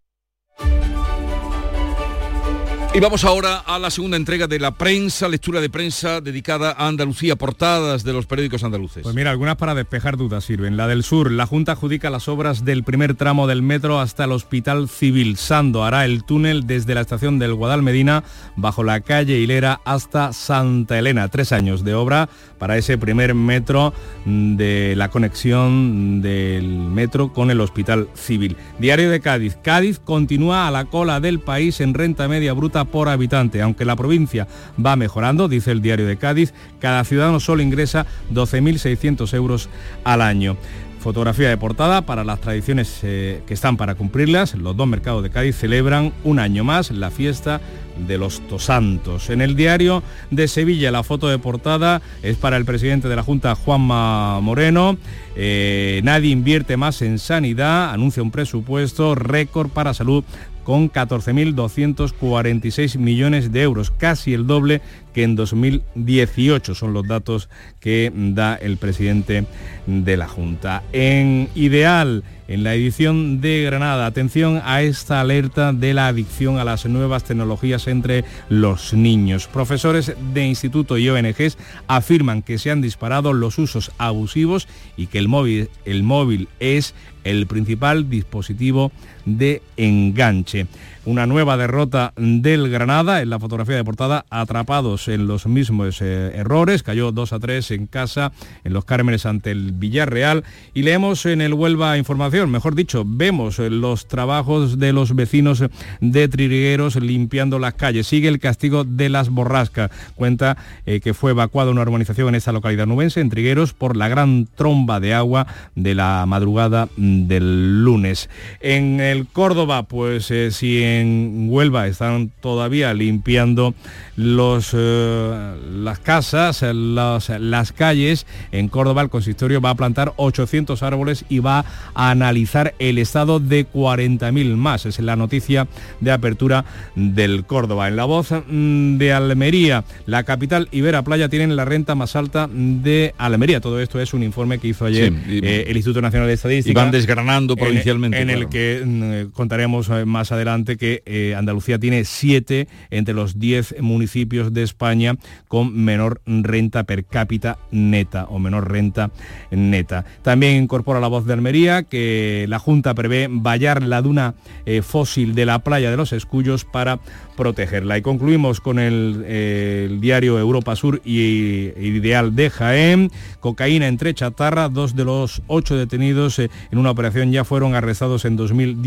Y vamos ahora a la segunda entrega de la prensa, lectura de prensa dedicada a Andalucía, portadas de los periódicos andaluces. Pues mira, algunas para despejar dudas sirven. La del sur, la Junta adjudica las obras del primer tramo del metro hasta el Hospital Civil. Sando hará el túnel desde la estación del Guadalmedina bajo la calle Hilera hasta Santa Elena. Tres años de obra para ese primer metro de la conexión del metro con el Hospital Civil. Diario de Cádiz. Cádiz continúa a la cola del país en renta media bruta por habitante. Aunque la provincia va mejorando, dice el diario de Cádiz, cada ciudadano solo ingresa 12.600 euros al año. Fotografía de portada para las tradiciones eh, que están para cumplirlas. Los dos mercados de Cádiz celebran un año más la fiesta de los Tosantos. En el diario de Sevilla la foto de portada es para el presidente de la Junta, Juanma Moreno. Eh, nadie invierte más en sanidad, anuncia un presupuesto récord para salud con 14.246 millones de euros, casi el doble que en 2018 son los datos que da el presidente de la Junta. En Ideal, en la edición de Granada, atención a esta alerta de la adicción a las nuevas tecnologías entre los niños. Profesores de instituto y ONGs afirman que se han disparado los usos abusivos y que el móvil, el móvil es el principal dispositivo de enganche. Una nueva derrota del Granada en la fotografía de portada, atrapados en los mismos eh, errores, cayó 2 a 3 en casa en los Cármenes ante el Villarreal y leemos en el Huelva Información, mejor dicho, vemos eh, los trabajos de los vecinos de Trigueros limpiando las calles. Sigue el castigo de las borrascas. Cuenta eh, que fue evacuada una urbanización en esta localidad nubense, en Trigueros, por la gran tromba de agua de la madrugada mm, del lunes. En el Córdoba, pues eh, si en Huelva están todavía limpiando los, eh, las casas, las, las calles, en Córdoba el consistorio va a plantar 800 árboles y va a analizar el estado de 40.000 más. Es la noticia de apertura del Córdoba. En la voz mm, de Almería, la capital Ibera Playa tienen la renta más alta de Almería. Todo esto es un informe que hizo ayer Sí, y- eh, el Instituto Nacional de Estadística. Y van desgranando En- provincialmente, En, el claro. que mm, contaremos eh, más adelante que eh, Andalucía tiene siete entre los 10 municipios de España con menor renta per cápita neta o menor renta neta. También incorpora la voz de Almería que la Junta prevé vallar la duna eh, fósil de la playa de los Escullos para protegerla. Y concluimos con el, eh, diario Europa Sur y, y Ideal de Jaén. Cocaína entre chatarra, dos de los ocho detenidos eh, en una operación ya fueron arrestados en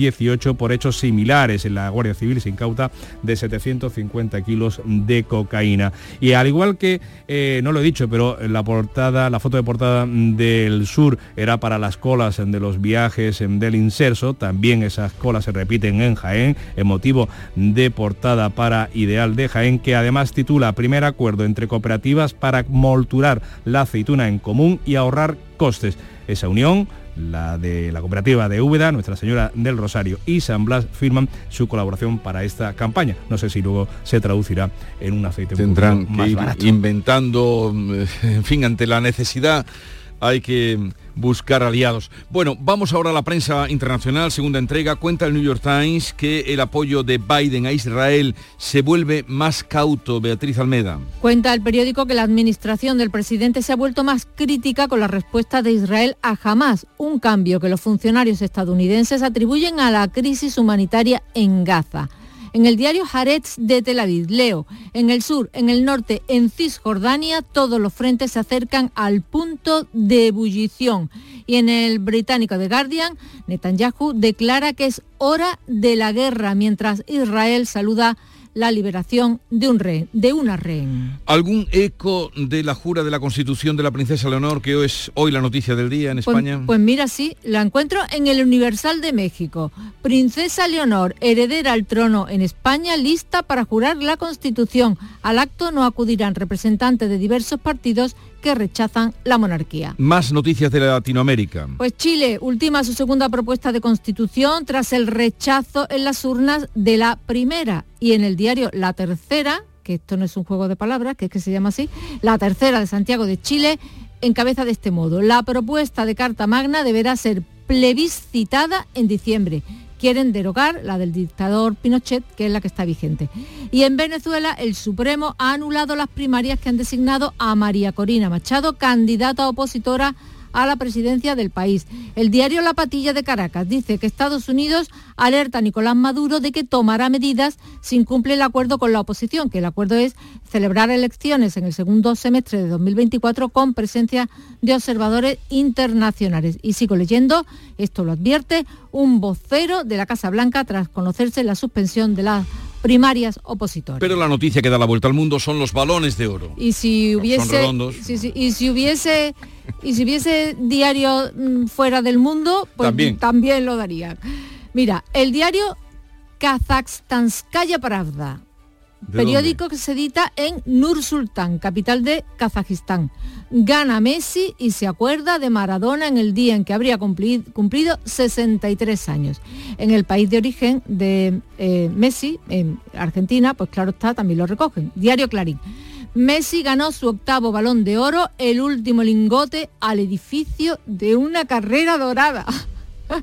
2018 por hechos similares. En la Guardia Civil se incauta de 750 kilos de cocaína. Y al igual que, eh, no lo he dicho, pero la portada, la foto de portada del sur era para las colas de los viajes del inserso. También esas colas se repiten en Jaén, en motivo de portada para Ideal de Jaén, que además titula Primer acuerdo entre cooperativas para molturar la aceituna en común y ahorrar costes. Esa unión la de la cooperativa de Úbeda, Nuestra Señora del Rosario y San Blas firman su colaboración para esta campaña. No sé si luego se traducirá en un aceite Tendrán más que ir barato. inventando, en fin, ante la necesidad hay que buscar aliados. Bueno, vamos ahora a la prensa internacional, segunda entrega. Cuenta el New York Times que el apoyo de Biden a Israel se vuelve más cauto. Beatriz Almeda. Cuenta el periódico que la administración del presidente se ha vuelto más crítica con la respuesta de Israel a Hamas, un cambio que los funcionarios estadounidenses atribuyen a la crisis humanitaria en Gaza. En el diario Haaretz de Tel Aviv leo, en el sur, en el norte, en Cisjordania, todos los frentes se acercan al punto de ebullición. Y en el británico The Guardian, Netanyahu declara que es hora de la guerra, mientras Israel saluda la liberación de, un rehén, de una rehén. ¿Algún eco de la jura de la Constitución de la princesa Leonor, que hoy es hoy la noticia del día en Pues, España? pues mira, sí, la encuentro en el Universal de México. Princesa Leonor, heredera al trono en España, lista para jurar la Constitución. Al acto no acudirán representantes de diversos partidos que rechazan la monarquía. Más noticias de Latinoamérica. Pues Chile ultima su segunda propuesta de constitución tras el rechazo en las urnas de la primera y en el diario La Tercera, que esto no es un juego de palabras, que es que se llama así, La Tercera de Santiago de Chile, encabeza de este modo. La propuesta de Carta Magna deberá ser plebiscitada en diciembre. Quieren derogar la del dictador Pinochet, que es la que está vigente. Y en Venezuela, el Supremo ha anulado las primarias que han designado a María Corina Machado, candidata opositora la presidencia del país. El diario La Patilla de Caracas dice que Estados Unidos alerta a Nicolás Maduro de que tomará medidas si incumple el acuerdo con la oposición, que el acuerdo es celebrar elecciones en el segundo semestre de 2024 con presencia de observadores internacionales. Y sigo leyendo, esto lo advierte un vocero de la Casa Blanca tras conocerse la suspensión de las primarias opositoras. Pero la noticia que da la vuelta al mundo son los balones de oro. Y si hubiese, y si hubiese, y si hubiese diario mm, fuera del mundo, pues También. también. lo darían. Mira, el diario Kazakstanskaya Pravda, ¿De periódico que se edita en Nur Sultan, capital de Kazajistán. Gana Messi y se acuerda de Maradona en el día en que habría cumpli- cumplido 63 años. En el país de origen de eh, Messi, en Argentina, pues claro está, también lo recogen. Diario Clarín. Messi ganó su octavo balón de oro, el último lingote al edificio de una carrera dorada.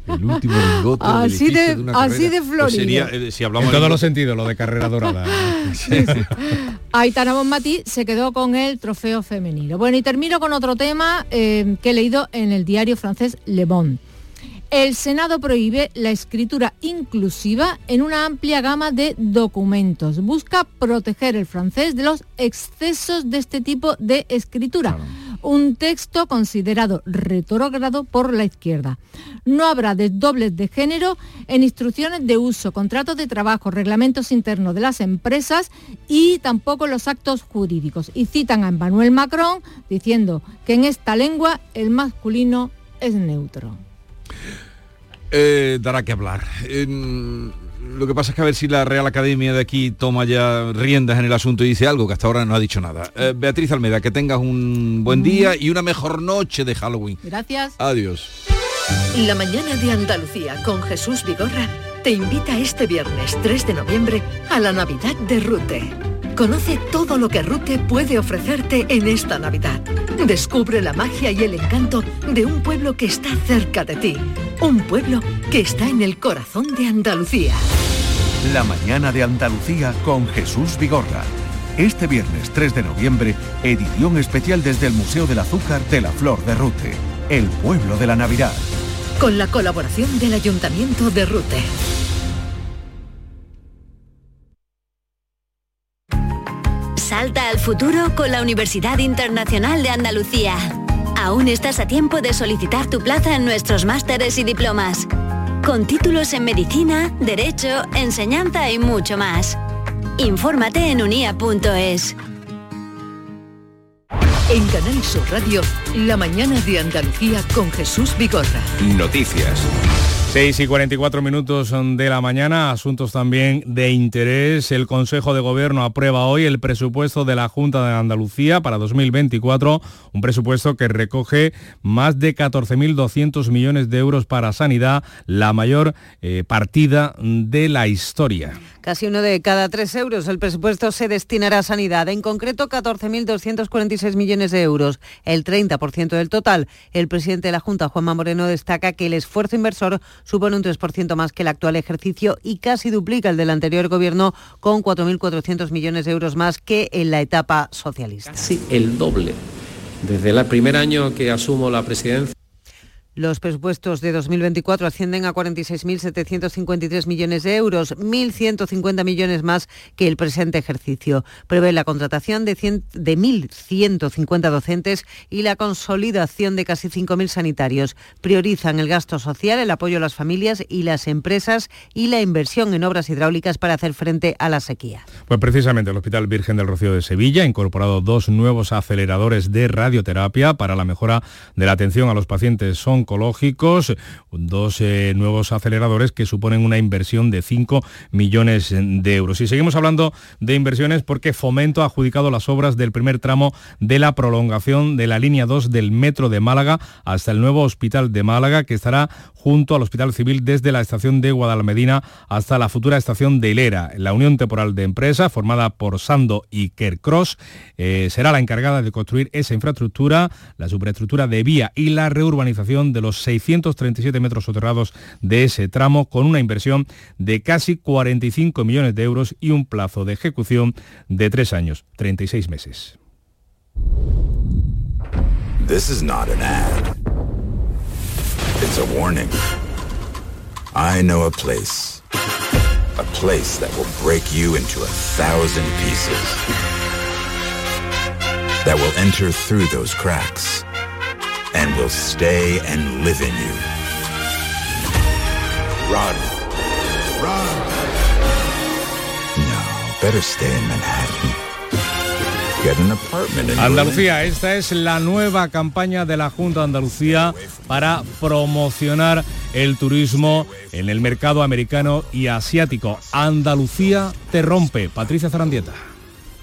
El último lingote Así edificio de- una así carrera. de Pues florido. sería, eh, si hablamos en de todos los sentidos, lo de carrera dorada. Aitana Bonmatí se quedó con el trofeo femenino. Bueno, y termino con otro tema eh, que he leído en el diario francés Le Monde. El Senado prohíbe la escritura inclusiva en una amplia gama de documentos. Busca proteger el francés de los excesos de este tipo de escritura. Un texto considerado retrógrado por la izquierda. No habrá desdobles de género en instrucciones de uso, contratos de trabajo, reglamentos internos de las empresas y tampoco los actos jurídicos. Y citan a Emmanuel Macron diciendo que en esta lengua el masculino es neutro. Eh, dará que hablar. Eh, lo que pasa es que a ver si la Real Academia de aquí toma ya riendas en el asunto y dice algo que hasta ahora no ha dicho nada. Eh, Beatriz Almeda, que tengas un buen día y una mejor noche de Halloween. Gracias. Adiós. La mañana de Andalucía con Jesús Vigorra te invita este viernes 3 de noviembre a la Navidad de Rute. Conoce todo lo que Rute puede ofrecerte en esta Navidad. Descubre la magia y el encanto de un pueblo que está cerca de ti. Un pueblo que está en el corazón de Andalucía. La mañana de Andalucía con Jesús Vigorra. Este viernes 3 de noviembre, edición especial desde el Museo del Azúcar de la Flor de Rute, el pueblo de la Navidad. Con la colaboración del Ayuntamiento de Rute. Futuro con la Universidad Internacional de Andalucía. Aún estás a tiempo de solicitar tu plaza en nuestros másteres y diplomas. Con títulos en medicina, derecho, enseñanza y mucho más. Infórmate en unia.es. En Canal Sur Radio, la mañana de Andalucía con Jesús Vigorra. Noticias. 6 y 44 minutos de la mañana, asuntos también de interés. El Consejo de Gobierno aprueba hoy el presupuesto de la Junta de Andalucía para 2024, un presupuesto que recoge más de 14.200 millones de euros para sanidad, la mayor eh, partida de la historia. Casi uno de cada tres euros el presupuesto se destinará a sanidad, en concreto 14.246 millones de euros, el 30% del total. El presidente de la Junta, Juanma Moreno, destaca que el esfuerzo inversor supone un 3% más que el actual ejercicio y casi duplica el del anterior gobierno con 4.400 millones de euros más que en la etapa socialista. Casi el doble. Desde el primer año que asumo la presidencia los presupuestos de 2024 ascienden a 46.753 millones de euros, 1.150 millones más que el presente ejercicio. Prevé la contratación de, de 1.150 docentes y la consolidación de casi 5.000 sanitarios. Priorizan el gasto social, el apoyo a las familias y las empresas y la inversión en obras hidráulicas para hacer frente a la sequía. Pues precisamente el Hospital Virgen del Rocío de Sevilla ha incorporado dos nuevos aceleradores de radioterapia para la mejora de la atención a los pacientes oncológicos, dos eh, nuevos aceleradores que suponen una inversión de 5 millones de euros. Y seguimos hablando de inversiones porque Fomento ha adjudicado las obras del primer tramo de la prolongación de la línea 2 del metro de Málaga hasta el nuevo hospital de Málaga que estará junto al Hospital Civil desde la estación de Guadalmedina hasta la futura estación de Hilera. La Unión Temporal de Empresas, formada por Sando y Kercross, eh, será la encargada de construir esa infraestructura, la superestructura de vía y la reurbanización de los 637 metros soterrados de ese tramo con una inversión de casi 45 millones de euros y un plazo de ejecución de tres años, 36 meses. This is not an ad. It's a warning. I know a place. A place that will break you into a thousand pieces. That will enter through those cracks and will stay and live in you. Run. Run. No, better stay in Manhattan. Get an apartment in Andalucía, esta es la nueva campaña de la Junta de Andalucía para promocionar el turismo en el mercado americano y asiático. Andalucía te rompe. Patricia Zarandieta.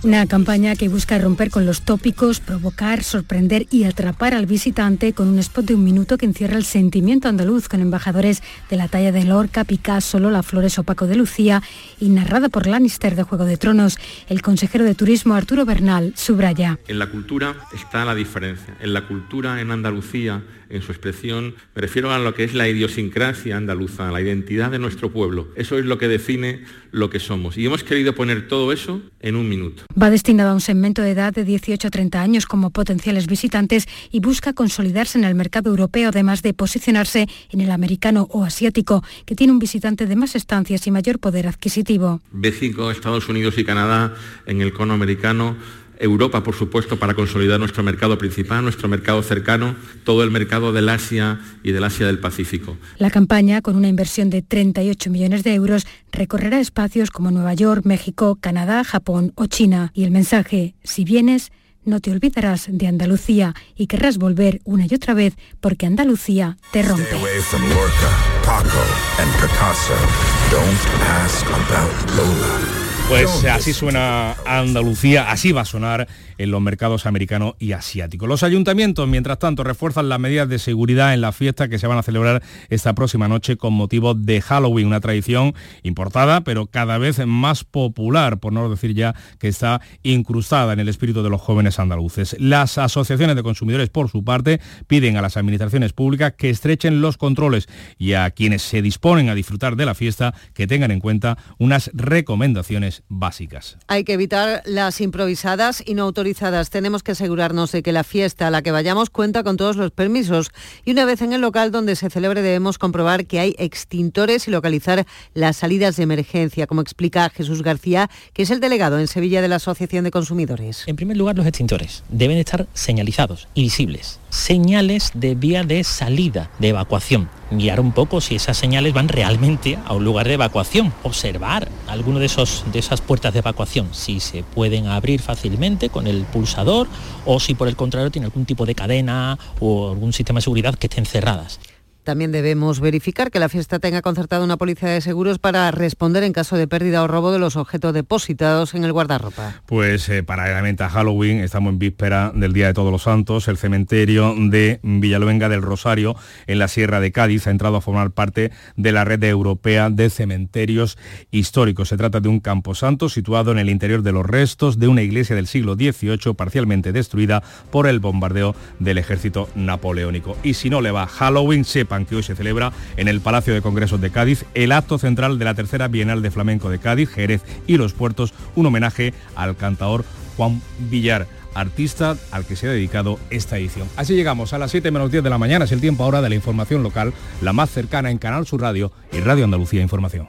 Una campaña que busca romper con los tópicos, provocar, sorprender y atrapar al visitante con un spot de un minuto que encierra el sentimiento andaluz con embajadores de la talla de Lorca, Picasso, Lola Flores o Paco de Lucía y narrada por Lannister de Juego de Tronos. El consejero de Turismo Arturo Bernal subraya. En la cultura está la diferencia. En la cultura en Andalucía, en su expresión, me refiero a lo que es la idiosincrasia andaluza, la identidad de nuestro pueblo. Eso es lo que define lo que somos. Y hemos querido poner todo eso en un minuto. Va destinado a un segmento de edad de 18 a 30 años como potenciales visitantes y busca consolidarse en el mercado europeo, además de posicionarse en el americano o asiático, que tiene un visitante de más estancias y mayor poder adquisitivo. B5, Estados Unidos y Canadá en el cono americano Europa, por supuesto, para consolidar nuestro mercado principal, nuestro mercado cercano, todo el mercado del Asia y del Asia del Pacífico. La campaña, con una inversión de 38 millones de euros, recorrerá espacios como Nueva York, México, Canadá, Japón o China. Y el mensaje, si vienes, no te olvidarás de Andalucía y querrás volver una y otra vez porque Andalucía te rompe. Stay away from Lorca, Paco, Pues así suena Andalucía, así va a sonar en los mercados americano y asiático. Los ayuntamientos, mientras tanto, refuerzan las medidas de seguridad en la fiesta que se van a celebrar esta próxima noche con motivo de Halloween, una tradición importada, pero cada vez más popular, por no decir ya que está incrustada en el espíritu de los jóvenes andaluces. Las asociaciones de consumidores, por su parte, piden a las administraciones públicas que estrechen los controles y a quienes se disponen a disfrutar de la fiesta que tengan en cuenta unas recomendaciones básicas. Hay que evitar las improvisadas y no autorizadas. Tenemos que asegurarnos de que la fiesta a la que vayamos cuenta con todos los permisos. Y una vez en el local donde se celebre debemos comprobar que hay extintores y localizar las salidas de emergencia, como explica Jesús García, que es el delegado en Sevilla de la Asociación de Consumidores. En primer lugar, los extintores deben estar señalizados y visibles. Señales de vía de salida, de evacuación. Mirar un poco si esas señales van realmente a un lugar de evacuación. Observar alguno de, esos, de esas puertas de evacuación, si se pueden abrir fácilmente con el pulsador o si por el contrario tiene algún tipo de cadena o algún sistema de seguridad que estén cerradas. También debemos verificar que la fiesta tenga concertada una policía de seguros para responder en caso de pérdida o robo de los objetos depositados en el guardarropa. Pues eh, paralelamente a Halloween, estamos en víspera del Día de Todos los Santos, el cementerio de Villaluenga del Rosario, en la Sierra de Cádiz, ha entrado a formar parte de la red europea de cementerios históricos. Se trata de un camposanto situado en el interior de los restos de una iglesia del siglo XVIII, parcialmente destruida por el bombardeo del ejército napoleónico. Y si no le va Halloween, que hoy se celebra en el Palacio de Congresos de Cádiz el acto central de la tercera Bienal de Flamenco de Cádiz, Jerez y Los Puertos, un homenaje al cantador Juan Villar artista al que se ha dedicado esta edición. Así llegamos a las 7 menos 10 de la mañana, es el tiempo ahora de la información local, la más cercana en Canal Sur Radio y Radio Andalucía Información.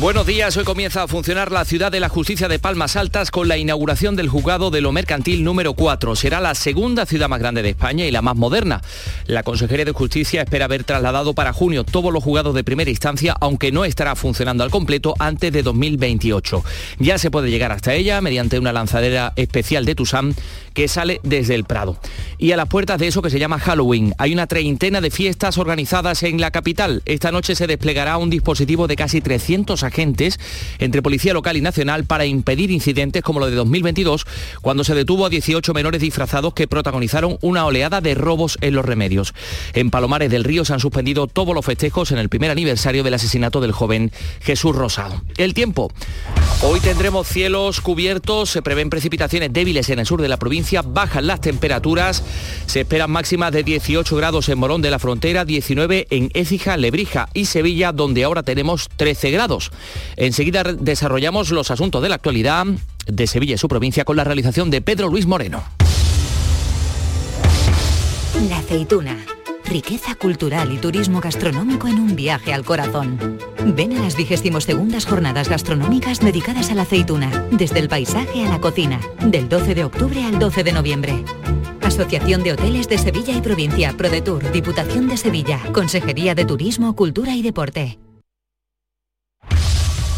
Buenos días, hoy comienza a funcionar la ciudad de la justicia de Palmas Altas con la inauguración del juzgado de lo mercantil número 4. Será la segunda ciudad más grande de España y la más moderna. La Consejería de Justicia espera haber trasladado para junio todos los juzgados de primera instancia, aunque no estará funcionando al completo antes de 2028. Ya se puede llegar hasta ella mediante una lanzadera especial de Tusam que sale desde el Prado. Y a las puertas de eso que se llama Halloween, hay una treintena de fiestas organizadas en la capital. Esta noche se desplegará un dispositivo de casi 300 agentes entre policía local y nacional para impedir incidentes como lo de 2022, cuando se detuvo a 18 menores disfrazados que protagonizaron una oleada de robos en los remedios. En Palomares del Río se han suspendido todos los festejos en el primer aniversario del asesinato del joven Jesús Rosado. El tiempo. Hoy tendremos cielos cubiertos, se prevén precipitaciones débiles en el sur de la provincia bajan las temperaturas, se esperan máximas de 18 grados en Morón de la Frontera, 19 en Écija, Lebrija y Sevilla, donde ahora tenemos 13 grados. Enseguida desarrollamos los asuntos de la actualidad de Sevilla y su provincia con la realización de Pedro Luis Moreno. La aceituna riqueza cultural y turismo gastronómico en un viaje al corazón. Ven a las 22 segundas jornadas gastronómicas dedicadas a la aceituna, desde el paisaje a la cocina, del 12 de octubre al 12 de noviembre. Asociación de Hoteles de Sevilla y Provincia, ProDetour, Diputación de Sevilla, Consejería de Turismo, Cultura y Deporte.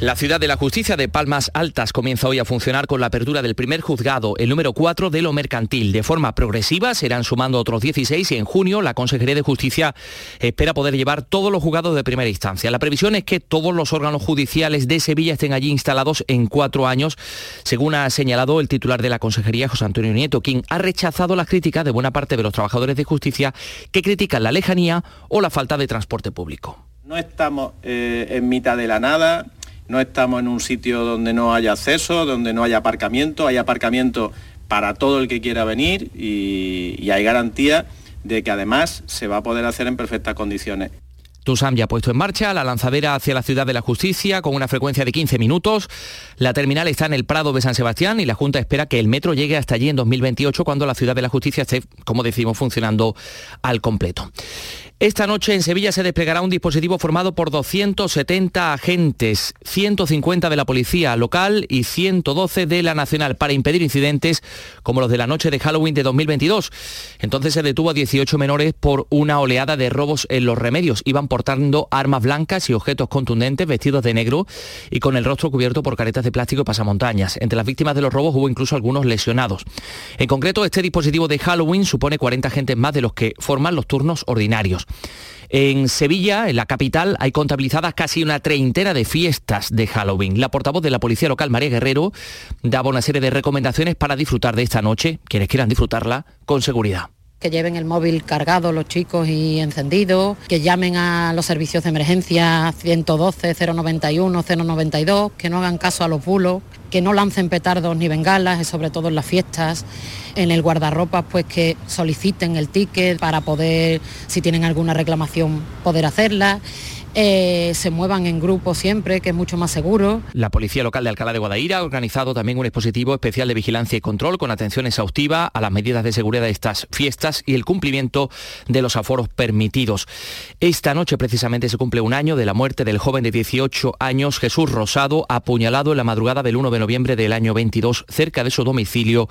La ciudad de la justicia de Palmas Altas comienza hoy a funcionar con la apertura del primer juzgado, el número 4 de lo mercantil. De forma progresiva serán sumando otros 16 y en junio la Consejería de Justicia espera poder llevar todos los juzgados de primera instancia. La previsión es que todos los órganos judiciales de Sevilla estén allí instalados en cuatro años, según ha señalado el titular de la Consejería, José Antonio Nieto, quien ha rechazado las críticas de buena parte de los trabajadores de justicia que critican la lejanía o la falta de transporte público. No estamos eh, en mitad de la nada, no estamos en un sitio donde no haya acceso, donde no haya aparcamiento, hay aparcamiento para todo el que quiera venir y, hay garantía de que además se va a poder hacer en perfectas condiciones. TUSAM ya ha puesto en marcha la lanzadera hacia la Ciudad de la Justicia con una frecuencia de 15 minutos. La terminal está en el Prado de San Sebastián y la Junta espera que el metro llegue hasta allí en 2028 cuando la Ciudad de la Justicia esté, como decimos, funcionando al completo. Esta noche en Sevilla se desplegará un dispositivo formado por 270 agentes, 150 de la policía local y 112 de la nacional para impedir incidentes como los de la noche de Halloween de 2022. Entonces se detuvo a 18 menores por una oleada de robos en los remedios. Iban portando armas blancas y objetos contundentes vestidos de negro y con el rostro cubierto por caretas de plástico y pasamontañas. Entre las víctimas de los robos hubo incluso algunos lesionados. En concreto, este dispositivo de Halloween supone 40 agentes más de los que forman los turnos ordinarios. En Sevilla, en la capital, hay contabilizadas casi una treintena de fiestas de Halloween. La portavoz de la Policía Local, María Guerrero, daba una serie de recomendaciones para disfrutar de esta noche, quienes quieran disfrutarla, con seguridad que lleven el móvil cargado los chicos y encendido, que llamen a los servicios de emergencia 112, 091, 092, que no hagan caso a los bulos, que no lancen petardos ni bengalas, sobre todo en las fiestas. En el guardarropas, pues que soliciten el ticket para poder, si tienen alguna reclamación, poder hacerla eh, se muevan en grupo siempre, que es mucho más seguro. La Policía Local de Alcalá de Guadaira ha organizado también un dispositivo especial de vigilancia y control con atención exhaustiva a las medidas de seguridad de estas fiestas y el cumplimiento de los aforos permitidos. Esta noche precisamente se cumple un año de la muerte del joven de 18 años Jesús Rosado, apuñalado en la madrugada del 1 de noviembre del año 22 cerca de su domicilio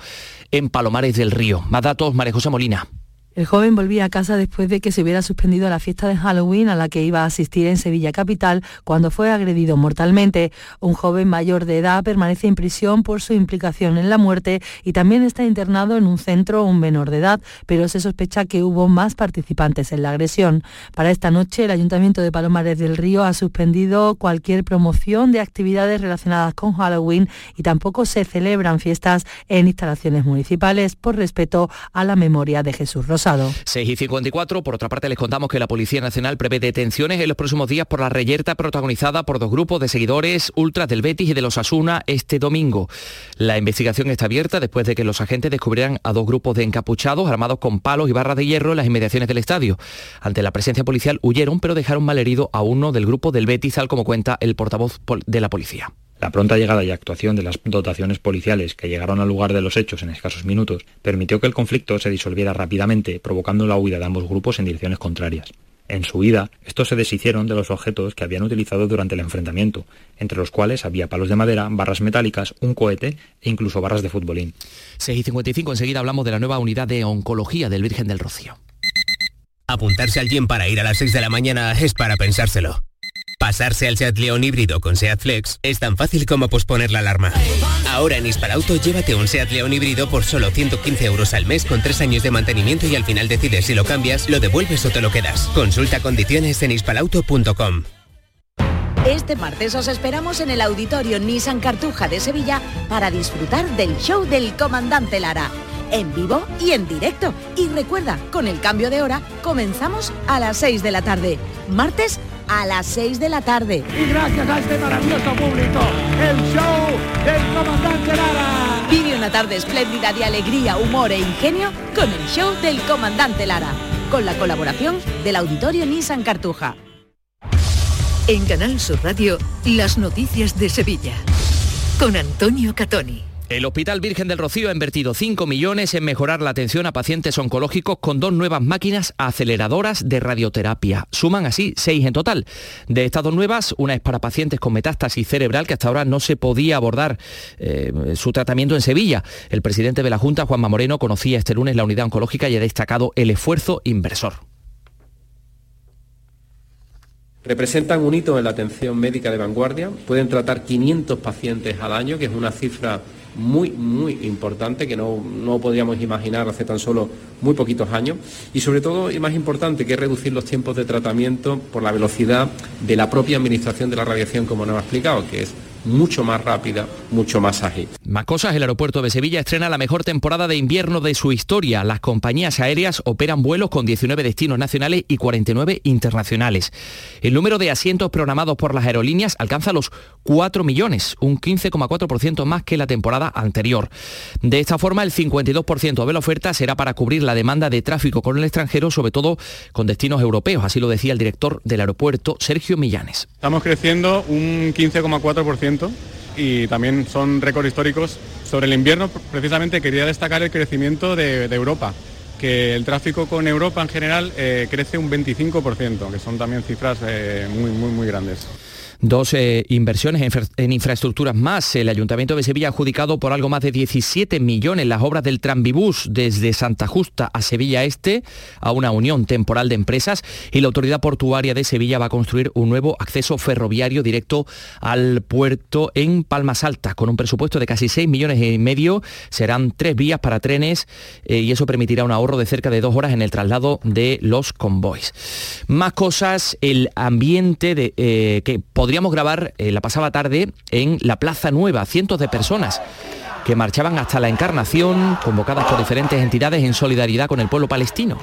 en Palomares del Río. Más datos, María José Molina. El joven volvía a casa después de que se hubiera suspendido la fiesta de Halloween a la que iba a asistir en Sevilla Capital cuando fue agredido mortalmente. Un joven mayor de edad permanece en prisión por su implicación en la muerte y también está internado en un centro un menor de edad, pero se sospecha que hubo más participantes en la agresión. Para esta noche, el Ayuntamiento de Palomares del Río ha suspendido cualquier promoción de actividades relacionadas con Halloween y tampoco se celebran fiestas en instalaciones municipales por respeto a la memoria de Jesús Rosa. 6 y 54. Por otra parte, les contamos que la Policía Nacional prevé detenciones en los próximos días por la reyerta protagonizada por dos grupos de seguidores ultras del Betis y de los Asuna este domingo. La investigación está abierta después de que los agentes descubrieran a dos grupos de encapuchados armados con palos y barras de hierro en las inmediaciones del estadio. Ante la presencia policial huyeron, pero dejaron malherido a uno del grupo del Betis, tal como cuenta el portavoz de la policía. La pronta llegada y actuación de las dotaciones policiales que llegaron al lugar de los hechos en escasos minutos permitió que el conflicto se disolviera rápidamente, provocando la huida de ambos grupos en direcciones contrarias. En su huida, estos se deshicieron de los objetos que habían utilizado durante el enfrentamiento, entre los cuales había palos de madera, barras metálicas, un cohete e incluso barras de futbolín. 6 y 55, enseguida hablamos de la nueva unidad de oncología del Virgen del Rocío. Apuntarse a alguien para ir a las 6 de la mañana es para pensárselo. Pasarse al SEAT León híbrido con SEAT Flex es tan fácil como posponer la alarma. Ahora en Hispalauto llévate un SEAT León híbrido por solo 115 euros al mes con 3 años de mantenimiento y al final decides si lo cambias, lo devuelves o te lo quedas. Consulta condiciones en hispalauto.com. Este martes os esperamos en el auditorio Nissan Cartuja de Sevilla para disfrutar del show del comandante Lara en vivo y en directo. Y recuerda, con el cambio de hora, comenzamos a las 6 de la tarde. Martes a las 6 de la tarde. Y gracias a este maravilloso público, el show del comandante Lara. Vive una tarde espléndida de alegría, humor e ingenio con el show del comandante Lara, con la colaboración del Auditorio Nissan Cartuja. En Canal Sur Radio, las noticias de Sevilla, con Antonio Catoni. El Hospital Virgen del Rocío ha invertido 5 millones en mejorar la atención a pacientes oncológicos con dos nuevas máquinas aceleradoras de radioterapia. Suman así seis en total. De estas dos nuevas, una es para pacientes con metástasis cerebral que hasta ahora no se podía abordar eh, su tratamiento en Sevilla. El presidente de la Junta, Juanma Moreno, conocía este lunes la unidad oncológica y ha destacado el esfuerzo inversor. Representan un hito en la atención médica de vanguardia. Pueden tratar 500 pacientes al año, que es una cifra muy, muy importante que no, no podríamos imaginar hace tan solo muy poquitos años. Y sobre todo, y más importante, que es reducir los tiempos de tratamiento por la velocidad de la propia administración de la radiación, como nos ha explicado, que es mucho más rápida, mucho más ágil. Más cosas, el aeropuerto de Sevilla estrena la mejor temporada de invierno de su historia. Las compañías aéreas operan vuelos con 19 destinos nacionales y 49 internacionales. El número de asientos programados por las aerolíneas alcanza los 4 millones, un 15,4% más que la temporada anterior. De esta forma, el 52% de la oferta será para cubrir la demanda de tráfico con el extranjero, sobre todo con destinos europeos, así lo decía el director del aeropuerto, Sergio Millanes. Estamos creciendo un 15,4% y también son récords históricos. Sobre el invierno, precisamente quería destacar el crecimiento de, Europa, que el tráfico con Europa en general eh, crece un 25%, que son también cifras eh, muy, muy, muy grandes. Dos eh, inversiones en, infraestructuras más. El Ayuntamiento de Sevilla ha adjudicado por algo más de 17 millones las obras del Tranvibús desde Santa Justa a Sevilla Este a una unión temporal de empresas y la Autoridad Portuaria de Sevilla va a construir un nuevo acceso ferroviario directo al puerto en Palmas Altas con un presupuesto de casi 6 millones y medio. Serán tres vías para trenes eh, y eso permitirá un ahorro de cerca de dos horas en el traslado de los convoys. Más cosas, el ambiente de, eh, que podríamos grabar eh, la pasada tarde en la Plaza Nueva, cientos de personas que marchaban hasta la Encarnación, convocadas por diferentes entidades en solidaridad con el pueblo palestino.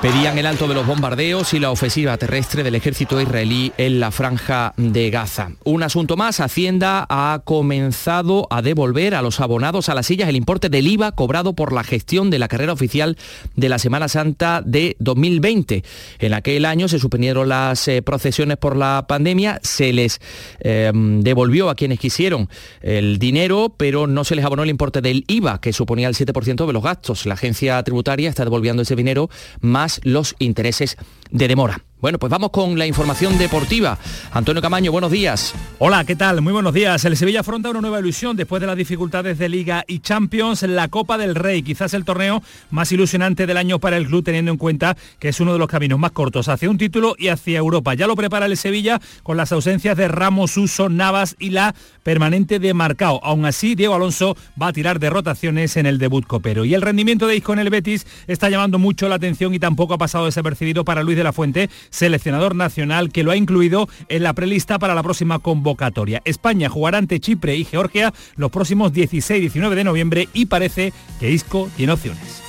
Pedían el alto de los bombardeos y la ofensiva terrestre del ejército israelí en la franja de Gaza. Un asunto más, Hacienda ha comenzado a devolver a los abonados a las sillas el importe del IVA cobrado por la gestión de la carrera oficial de la Semana Santa de 2020. En aquel año se suspendieron las eh, procesiones por la pandemia, se les eh, devolvió a quienes quisieron el dinero, pero no se les abonó el importe del IVA, que suponía el 7% de los gastos. La agencia tributaria está devolviendo ese dinero más los intereses de demora. Bueno, pues vamos con la información deportiva. Antonio Camaño, buenos días. Hola, ¿qué tal? Muy buenos días. El Sevilla afronta una nueva ilusión después de las dificultades de Liga y Champions, la Copa del Rey, quizás el torneo más ilusionante del año para el club, teniendo en cuenta que es uno de los caminos más cortos hacia un título y hacia Europa. Ya lo prepara el Sevilla con las ausencias de Ramos, Uso, Navas y la permanente de Marcao. Aún así, Diego Alonso va a tirar de rotaciones en el debut copero. Y el rendimiento de Isco en el Betis está llamando mucho la atención y tampoco ha pasado desapercibido para Luis de la Fuente, seleccionador nacional que lo ha incluido en la prelista para la próxima convocatoria. España jugará ante Chipre y Georgia los próximos 16 y 19 de noviembre y parece que Isco tiene opciones.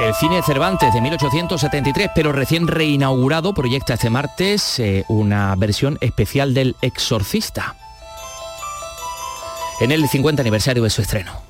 El cine Cervantes de 1873, pero recién reinaugurado, proyecta este martes eh, una versión especial del Exorcista. En el 50 aniversario de su estreno.